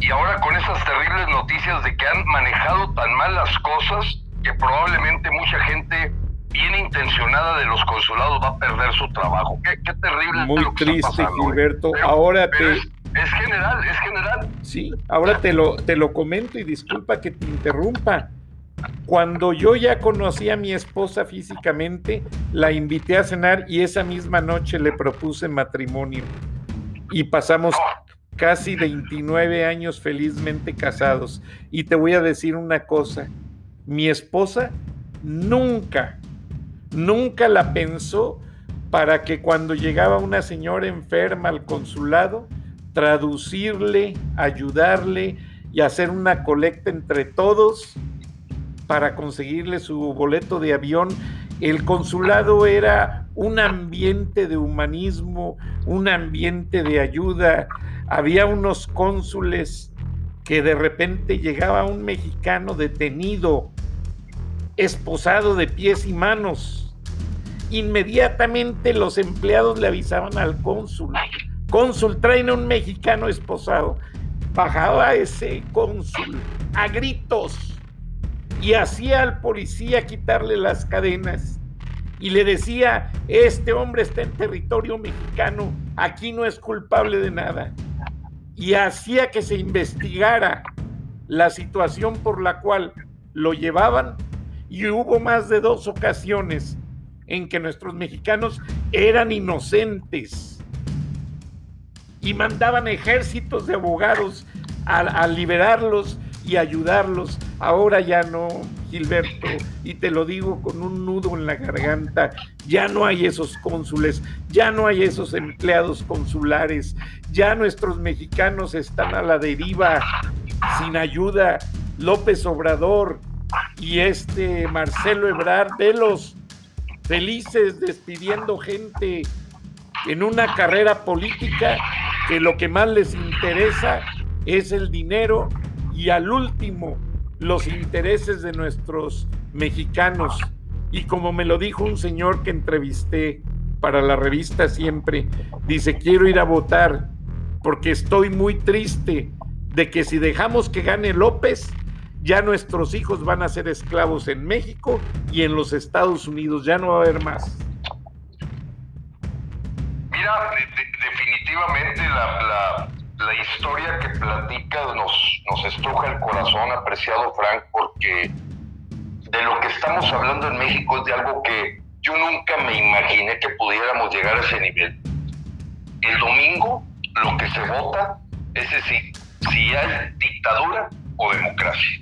y ahora con esas terribles noticias de que han manejado tan mal las cosas que probablemente mucha gente bien intencionada de los consulados va a perder su trabajo. Qué, terrible. Muy triste, ¿eh? Gilberto. ahora te... Es, es, general, es general. Sí, ahora te lo, te lo comento y disculpa que te interrumpa. Cuando yo ya conocí a mi esposa físicamente, la invité a cenar y esa misma noche le propuse matrimonio. Y pasamos casi 29 años felizmente casados. Y te voy a decir una cosa, mi esposa nunca, nunca la pensó para que cuando llegaba una señora enferma al consulado, traducirle, ayudarle y hacer una colecta entre todos para conseguirle su boleto de avión. El consulado era un ambiente de humanismo, un ambiente de ayuda. Había unos cónsules que de repente llegaba un mexicano detenido, esposado de pies y manos. Inmediatamente los empleados le avisaban al cónsul. Cónsul, traen a un mexicano esposado. Bajaba ese cónsul a gritos y hacía al policía quitarle las cadenas. Y le decía, este hombre está en territorio mexicano, aquí no es culpable de nada. Y hacía que se investigara la situación por la cual lo llevaban. Y hubo más de dos ocasiones en que nuestros mexicanos eran inocentes. Y mandaban ejércitos de abogados a, liberarlos y ayudarlos. Ahora ya no, Gilberto, y te lo digo con un nudo en la garganta, ya no hay esos cónsules, ya no hay esos empleados consulares, ya nuestros mexicanos están a la deriva, sin ayuda. López Obrador y este Marcelo Ebrard, los felices despidiendo gente en una carrera política que lo que más les interesa es el dinero y al último los intereses de nuestros mexicanos. Y como me lo dijo un señor que entrevisté para la revista siempre, dice, quiero ir a votar porque estoy muy triste de que si dejamos que gane López, ya nuestros hijos van a ser esclavos en México y en los Estados Unidos, ya no va a haber más. Mira, definitivamente la, historia que platicas nos, nos estruja el corazón, apreciado Frank, porque de lo que estamos hablando en México es de algo que yo nunca me imaginé que pudiéramos llegar a ese nivel. El domingo lo que se vota es decir, si hay dictadura o democracia.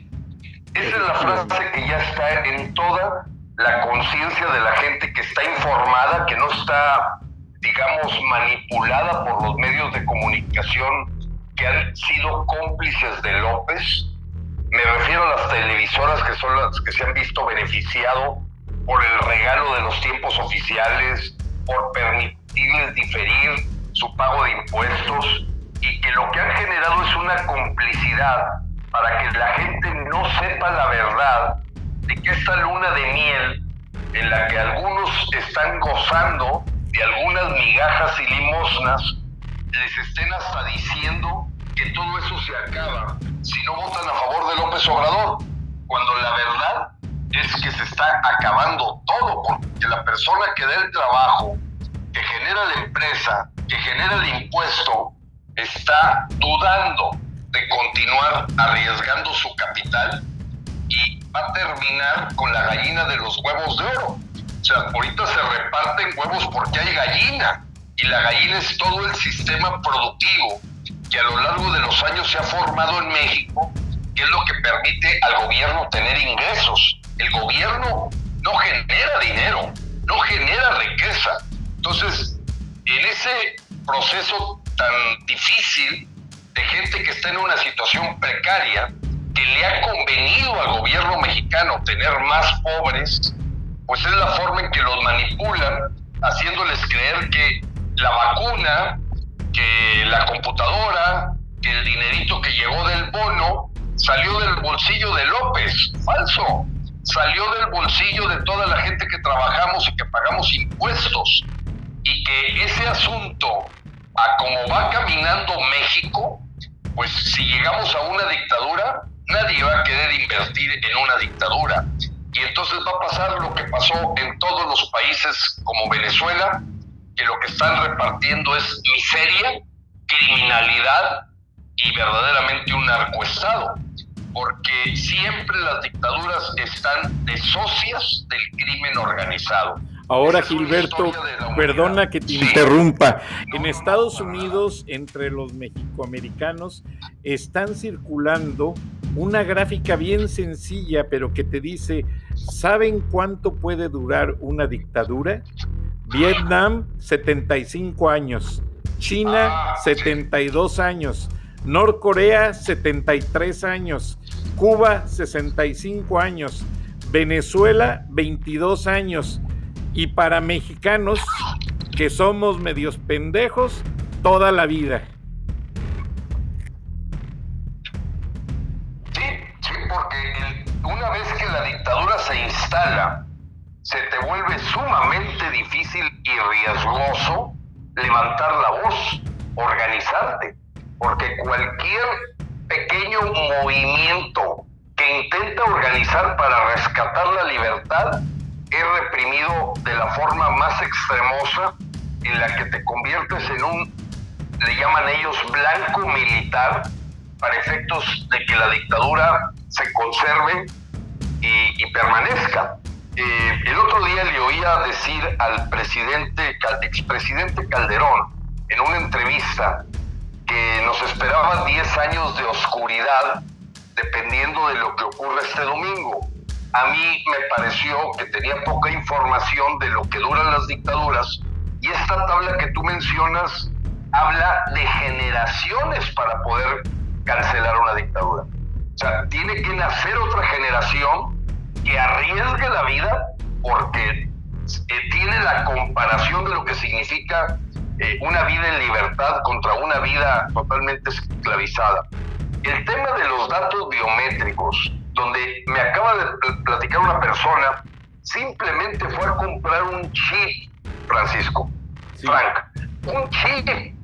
Esa es la frase que ya está en toda la conciencia de la gente que está informada, que no está, digamos, manipulada por los medios de comunicación que han sido cómplices de López. Me refiero a las televisoras que son las que se han visto beneficiado por el regalo de los tiempos oficiales, por permitirles diferir su pago de impuestos y que lo que han generado es una complicidad para que la gente no sepa la verdad de que esta luna de miel en la que algunos están gozando de algunas migajas y limosnas, les estén hasta diciendo que todo eso se acaba si no votan a favor de López Obrador, cuando la verdad es que se está acabando todo, porque la persona que da el trabajo, que genera la empresa, que genera el impuesto, está dudando de continuar arriesgando su capital y va a terminar con la gallina de los huevos de oro. O sea, ahorita se reparten huevos porque hay gallina y la gallina es todo el sistema productivo que a lo largo de los años se ha formado en México, que es lo que permite al gobierno tener ingresos. El gobierno no genera dinero, no genera riqueza. Entonces, en ese proceso tan difícil de gente que está en una situación precaria, que le ha convenido al gobierno mexicano tener más pobres, pues es la forma en que los manipulan, haciéndoles creer que la vacuna, que la computadora, que el dinerito que llegó del bono salió del bolsillo de López. Falso. Salió del bolsillo de toda la gente que trabajamos y que pagamos impuestos. Y que ese asunto a cómo va caminando México, pues si llegamos a una dictadura, nadie va a querer invertir en una dictadura. Y entonces va a pasar lo que pasó en todos los países como Venezuela, que lo que están repartiendo es miseria, criminalidad y verdaderamente un narcoestado. Porque siempre las dictaduras están de socias del crimen organizado. Ahora, Gilberto, perdona que te interrumpa. En Estados Unidos, entre los mexicoamericanos, están circulando una gráfica bien sencilla, pero que te dice, ¿saben cuánto puede durar una dictadura? Vietnam, 75 años. China, 72 ah, años. Norcorea, 73 años. Cuba, 65 años. Venezuela, 22 años y para mexicanos que somos medios pendejos toda la vida. Sí, sí, porque una vez la dictadura se instala, se te vuelve sumamente difícil y riesgoso levantar la voz, organizarte, porque cualquier pequeño movimiento que intenta organizar para rescatar la libertad es reprimido de la forma más extremosa en la que te conviertes en un, le llaman ellos, blanco militar para efectos de que la dictadura se conserve permanezca. Eh, el otro día le oía decir al presidente, expresidente Calderón, en una entrevista, que nos esperaban 10 años de oscuridad dependiendo de lo que ocurra este domingo a mí me pareció que tenía poca información de lo que duran las dictaduras y esta tabla que tú mencionas habla de generaciones para poder cancelar una dictadura. O sea, tiene que nacer otra generación que arriesgue la vida porque eh, tiene la comparación de lo que significa eh, una vida en libertad contra una vida totalmente esclavizada. El tema de los datos biométricos donde me acaba de platicar una persona simplemente fue a comprar un chip, Francisco, Frank, un chip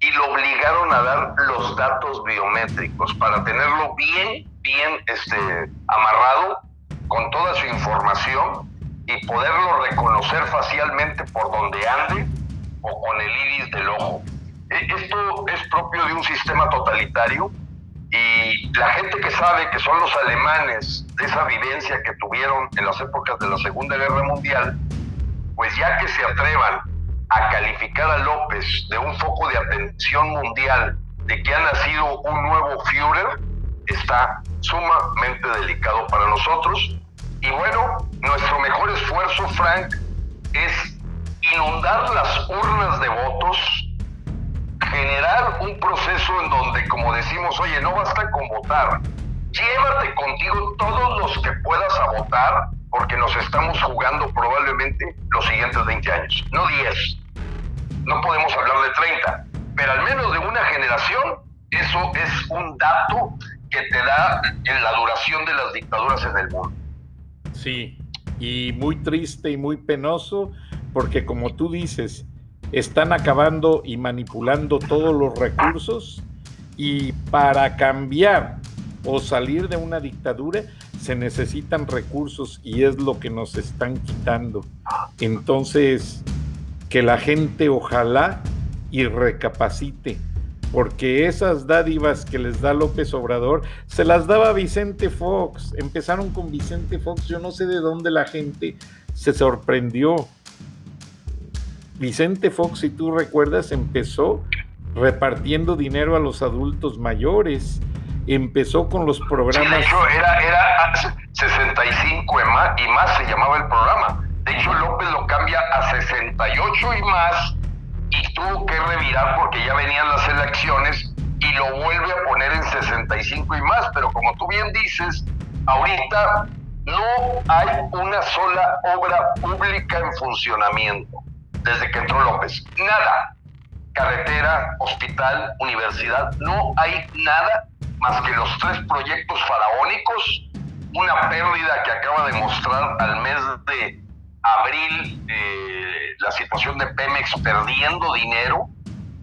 y lo obligaron a dar los datos biométricos para tenerlo bien, bien este, amarrado con toda su información y poderlo reconocer facialmente por donde ande o con el iris del ojo. E, esto es propio de un sistema totalitario y la gente que sabe que son los alemanes de esa vivencia que tuvieron en las épocas de la Segunda Guerra Mundial, pues ya que se atrevan a calificar a López de un foco de atención mundial, de que ha nacido un nuevo Führer, está sumamente delicado para nosotros. Y bueno, nuestro mejor esfuerzo, Frank, es inundar las urnas de votos generar un proceso en donde, como decimos, oye, no basta con votar, llévate contigo todos los que puedas a votar, porque nos estamos jugando probablemente los siguientes 20 años, no 10. No podemos hablar de 30, pero al menos de una generación, eso es un dato que te da en la duración de las dictaduras en el mundo. Sí, y muy triste y muy penoso, porque como tú dices, están acabando y manipulando todos los recursos y para cambiar o salir de una dictadura se necesitan recursos y es lo que nos están quitando. Entonces, que la gente ojalá y recapacite, porque esas dádivas que les da López Obrador se las daba Vicente Fox. Empezaron con Vicente Fox, yo no sé de dónde la gente se sorprendió Vicente Fox, si tú recuerdas, empezó repartiendo dinero a los adultos mayores. Empezó con los programas. de hecho, era, era 65 y más se llamaba el programa. De hecho, López lo cambia a 68 y más tuvo que revirar porque ya venían las elecciones y lo vuelve a poner en 65 y más. Pero como tú bien dices, ahorita no hay una sola obra pública en funcionamiento desde que entró López. Nada. Carretera, hospital, universidad, no hay nada más que los tres proyectos faraónicos, una pérdida que acaba de mostrar al mes de abril eh, la situación de Pemex perdiendo dinero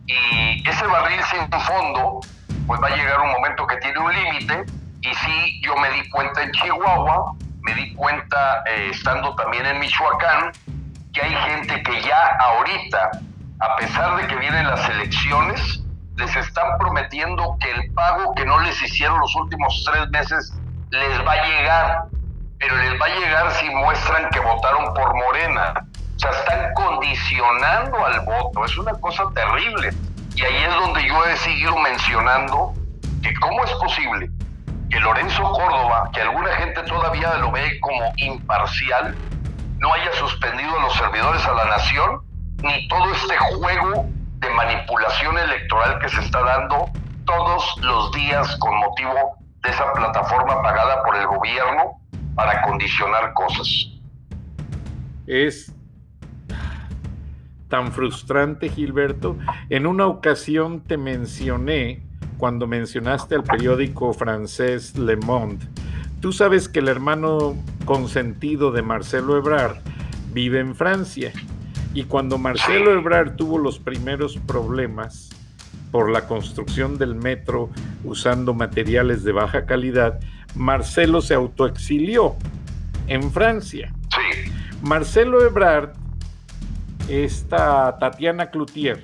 y ese barril sin fondo pues va a llegar un momento que tiene un límite y sí yo me di cuenta en Chihuahua, me di cuenta eh, estando también en Michoacán que hay gente que ya ahorita, a pesar de que vienen las elecciones, les están prometiendo que el pago que no les hicieron los últimos tres meses les va a llegar, pero les va a llegar si muestran que votaron por Morena. O sea, están condicionando al voto. Es una cosa terrible. Y ahí es donde yo he seguido mencionando que cómo es posible que Lorenzo Córdoba, que alguna gente todavía lo ve como imparcial, no haya suspendido a los servidores a la nación, ni todo este juego de manipulación electoral que se está dando todos los días con motivo de esa plataforma pagada por el gobierno para condicionar cosas. Es tan frustrante, Gilberto. En una ocasión te mencioné, cuando mencionaste al periódico francés Le Monde, Tú sabes que el hermano consentido de Marcelo Ebrard vive en Francia y cuando Marcelo Ebrard tuvo los primeros problemas por la construcción del metro usando materiales de baja calidad, Marcelo se autoexilió en Francia. Marcelo Ebrard, esta Tatiana Cloutier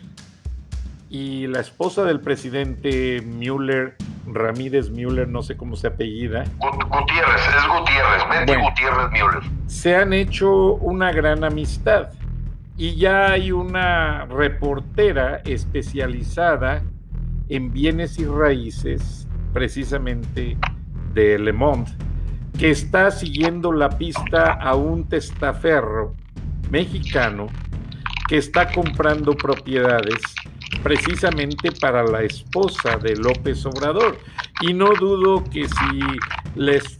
y la esposa del presidente Müller Ramírez Müller, no sé cómo se apellida. Gutiérrez, es Gutiérrez, Betty Gutiérrez Müller. Se han hecho una gran amistad y ya hay una reportera especializada en bienes y raíces, precisamente de Le Monde, que está siguiendo la pista a un testaferro mexicano que está comprando propiedades precisamente para la esposa de López Obrador. Y no dudo que si les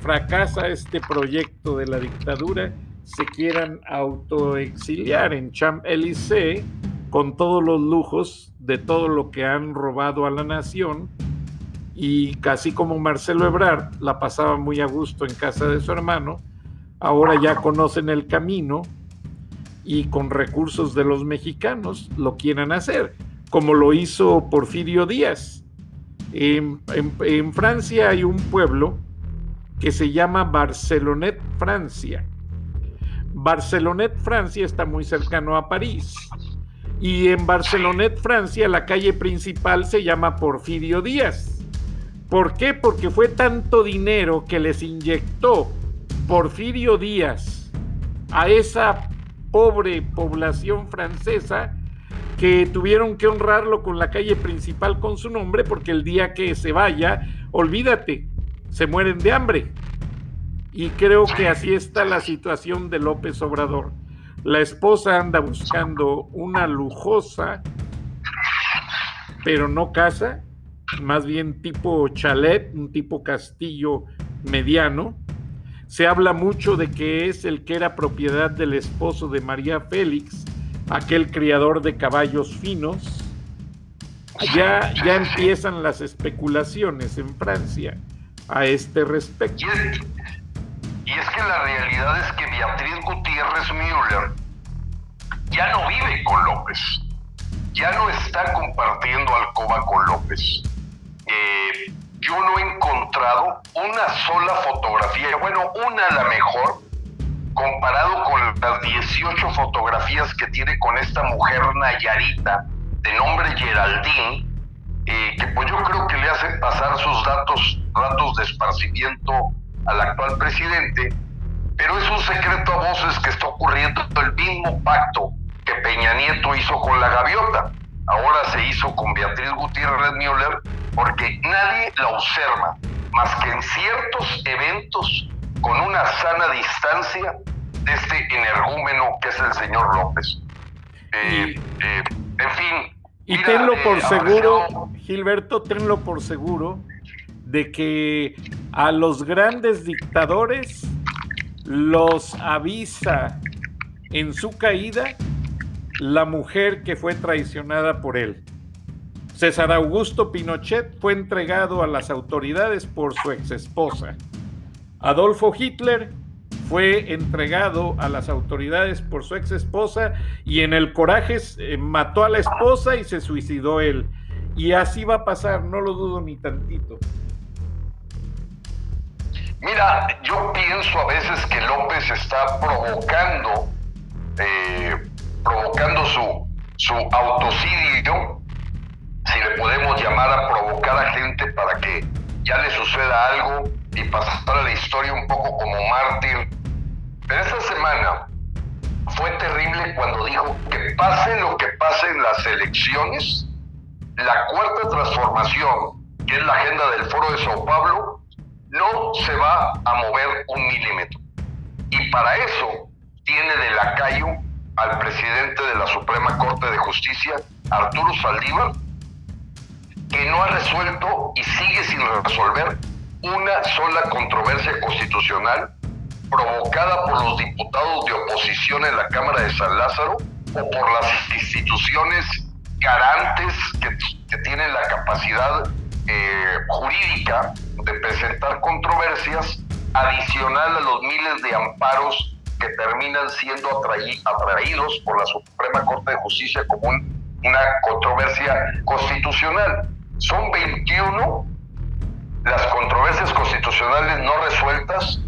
fracasa este proyecto de la dictadura, se quieran autoexiliar en Champs-Élysées con todos los lujos de todo lo que han robado a la nación. Y casi como Marcelo Ebrard la pasaba muy a gusto en casa de su hermano, ahora ya conocen el camino y con recursos de los mexicanos lo quieran hacer, como lo hizo Porfirio Díaz. En, en Francia hay un pueblo que se llama Barcelonet, Francia. Barcelonet, Francia está muy cercano a París. Y en Barcelonet, Francia, la calle principal se llama Porfirio Díaz. ¿Por qué? Porque fue tanto dinero que les inyectó Porfirio Díaz a esa pobre población francesa que tuvieron que honrarlo con la calle principal con su nombre porque el día que se vaya, olvídate, se mueren de hambre. Y creo que así está la situación de López Obrador. La esposa anda buscando una lujosa, pero no casa, más bien tipo chalet, un tipo castillo mediano. Se habla mucho de que es el que era propiedad del esposo de María Félix, aquel criador de caballos finos. Ya, ya empiezan las especulaciones en Francia a este respecto. Y es que la realidad es que Beatriz Gutiérrez Müller ya no vive con López, ya no está compartiendo alcoba con López. Eh, yo no he encontrado una sola fotografía, bueno, una a la mejor, comparado con las 18 fotografías que tiene con esta mujer Nayarita de nombre Geraldine, eh, que pues yo creo que le hacen pasar sus datos, datos de esparcimiento al actual presidente, pero es un secreto a voces que está ocurriendo el mismo pacto que Peña Nieto hizo con la gaviota. Ahora se hizo con Beatriz Gutiérrez Müller porque nadie la observa más que en ciertos eventos con una sana distancia de este energúmeno que es el señor López. Eh, eh, en fin. Y tenlo por eh, seguro, Gilberto, tenlo por seguro de que a los grandes dictadores los avisa en su caída la mujer que fue traicionada por él. César Augusto Pinochet fue entregado a las autoridades por su exesposa. Adolfo Hitler fue entregado a las autoridades por su exesposa y en el coraje eh, mató a la esposa y se suicidó él. Y así va a pasar, no lo dudo ni tantito. Mira, yo pienso a veces que López está provocando, eh, provocando su, su autocidio, si le podemos llamar a provocar a gente para que ya le suceda algo y pasar a la historia un poco como mártir. Pero esta semana fue terrible cuando dijo que pase lo que pase en las elecciones, la cuarta transformación, que es la agenda del Foro de Sao Paulo, no se va a mover un milímetro. Y para eso tiene de lacayo al presidente de la Suprema Corte de Justicia, Arturo Saldívar, que no ha resuelto y sigue sin resolver una sola controversia constitucional provocada por los diputados de oposición en la Cámara de San Lázaro o por las instituciones garantes que, tienen la capacidad eh, jurídica de presentar controversias adicional a los miles de amparos que terminan siendo atraídos por la Suprema Corte de Justicia como una controversia constitucional. Son 21 las controversias constitucionales no resueltas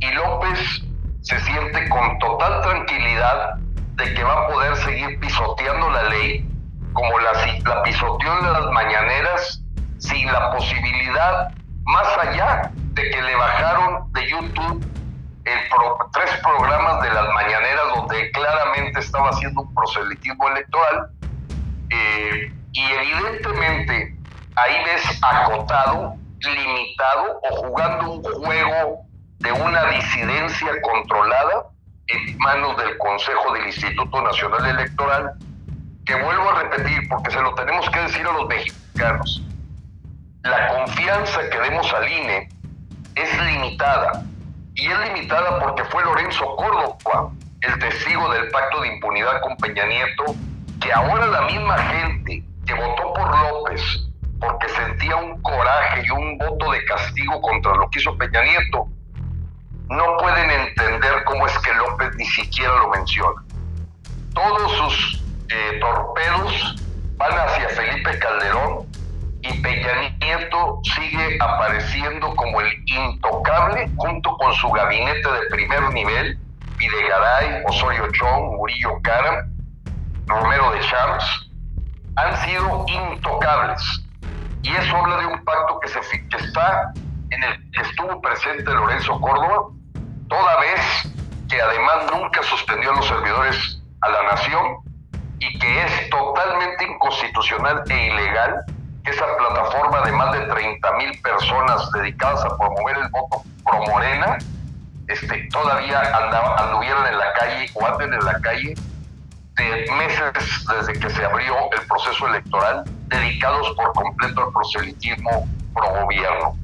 y López se siente con total tranquilidad de que va a poder seguir pisoteando la ley como la, la pisoteó en las mañaneras sin la posibilidad más allá de que le bajaron de YouTube tres programas de las mañaneras donde claramente estaba haciendo un proselitismo electoral, eh, y evidentemente ahí ves acotado, limitado o jugando un juego de una disidencia controlada en manos del Consejo del Instituto Nacional Electoral, que vuelvo a repetir porque se lo tenemos que decir a los mexicanos la confianza que demos al INE es limitada. Y es limitada porque fue Lorenzo Córdoba el testigo del pacto de impunidad con Peña Nieto, que ahora la misma gente que votó por López porque sentía un coraje y un voto de castigo contra lo que hizo Peña Nieto, no pueden entender cómo es que López ni siquiera lo menciona. Todos sus eh, torpedos van hacia Felipe Calderón y Peña Nieto sigue apareciendo como el intocable junto con su gabinete de primer nivel, Videgaray, Osorio Chong, Murillo Caram, Romero de Charles, han sido intocables. Y eso habla de un pacto que, se, que está en el que estuvo presente Lorenzo Córdoba, toda vez que además nunca suspendió a los servidores a la nación y que es totalmente inconstitucional e ilegal que esa plataforma de más de 30 mil personas dedicadas a promover el voto pro Morena este, todavía anduvieran en la calle o anden en la calle de meses desde que se abrió el proceso electoral dedicados por completo al proselitismo pro gobierno.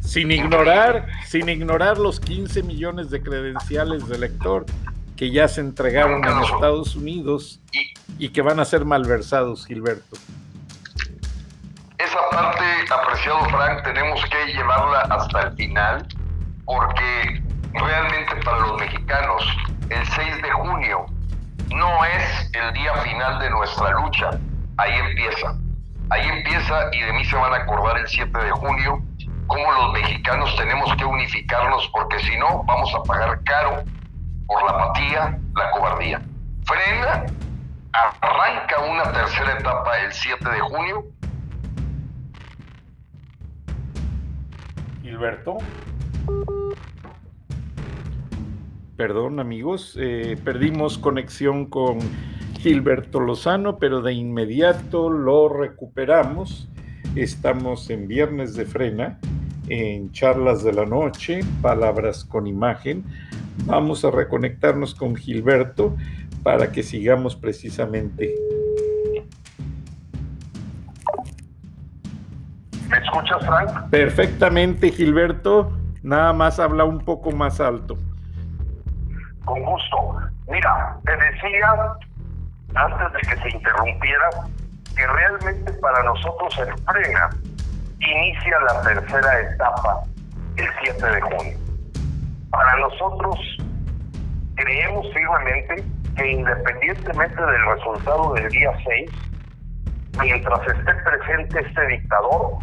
Sin ignorar, sin ignorar los 15 millones de credenciales de elector que ya se entregaron en Estados Unidos y que van a ser malversados, Gilberto. Esa parte, apreciado Frank, tenemos que llevarla hasta el final porque realmente el día final de nuestra lucha, ahí empieza. Ahí empieza y de mí se van a acordar el 7 de junio cómo los mexicanos tenemos que unificarnos porque si no vamos a pagar caro por la apatía, la cobardía. Frena, arranca una tercera etapa el 7 de junio. Gilberto. Perdón amigos, eh, perdimos conexión con Gilberto Lozano, pero de inmediato lo recuperamos. Estamos en Viernes de Frena en charlas de la noche, palabras con imagen. Vamos a reconectarnos con Gilberto para que sigamos precisamente. ¿Me escuchas, Frank? Perfectamente, Gilberto. Nada más habla un poco más alto. Con gusto. Mira, te decía antes de que se interrumpiera que realmente para nosotros el frena inicia la tercera etapa el 7 de junio. Para nosotros creemos firmemente que independientemente del resultado del día 6, mientras esté presente este dictador,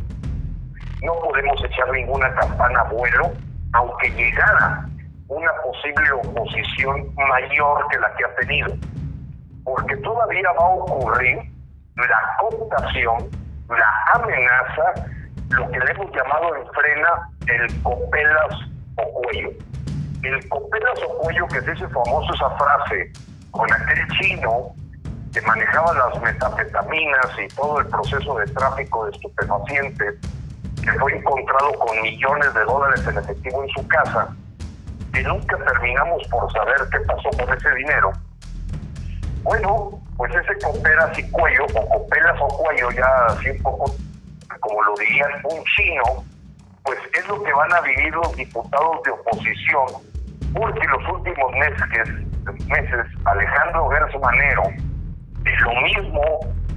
no podemos echar ninguna campana a vuelo, aunque llegara una posible oposición mayor que la que ha tenido. Porque todavía va a ocurrir la cooptación, la amenaza lo que le hemos llamado en frena el copelas o cuello. El copelas o cuello, que ese famoso esa frase con aquel chino que manejaba las metafetaminas y todo el proceso de tráfico de estupefacientes, que fue encontrado con millones de dólares en efectivo en su casa, que nunca terminamos por saber qué pasó con ese dinero. Bueno, pues ese copelas y cuello, o copelas o cuello, ya así un poco como lo diría un chino, pues es lo que van a vivir los diputados de oposición, porque los últimos meses, meses Alejandro Gertz Manero, lo mismo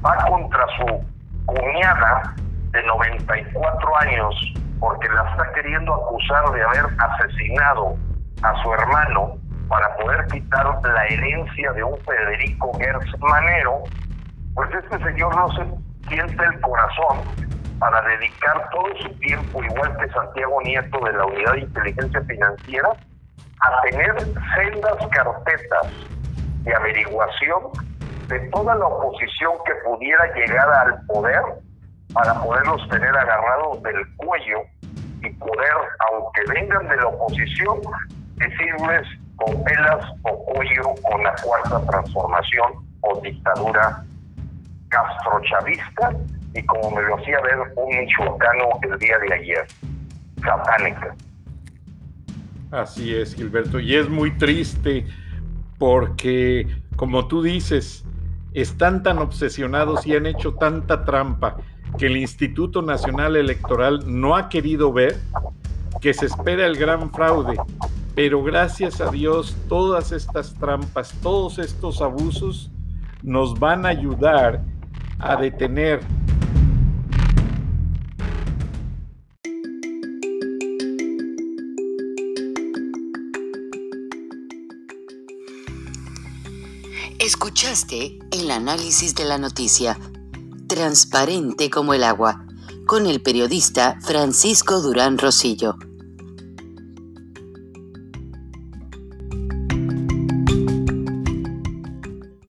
va contra su cuñada de 94 años, porque la está queriendo acusar de haber asesinado a su hermano para poder quitar la herencia de un Federico Gertz Manero, pues este señor no se siente el corazón para dedicar todo su tiempo, igual que Santiago Nieto de la Unidad de Inteligencia Financiera, a tener sendas carpetas de averiguación de toda la oposición que pudiera llegar al poder para poderlos tener agarrados del cuello y poder, aunque vengan de la oposición, decirles con pelas o cuello con la cuarta transformación o dictadura castrochavista y como me lo hacía ver un michoacano el día de ayer, satánica. Así es, Gilberto, y es muy triste porque, como tú dices, están tan obsesionados y han hecho tanta trampa que el Instituto Nacional Electoral no ha querido ver que se espera el gran fraude. Pero gracias a Dios, todas estas trampas, todos estos abusos nos van a ayudar a detener. Escuchaste el análisis de la noticia, transparente como el agua, con el periodista Francisco Durán Rosillo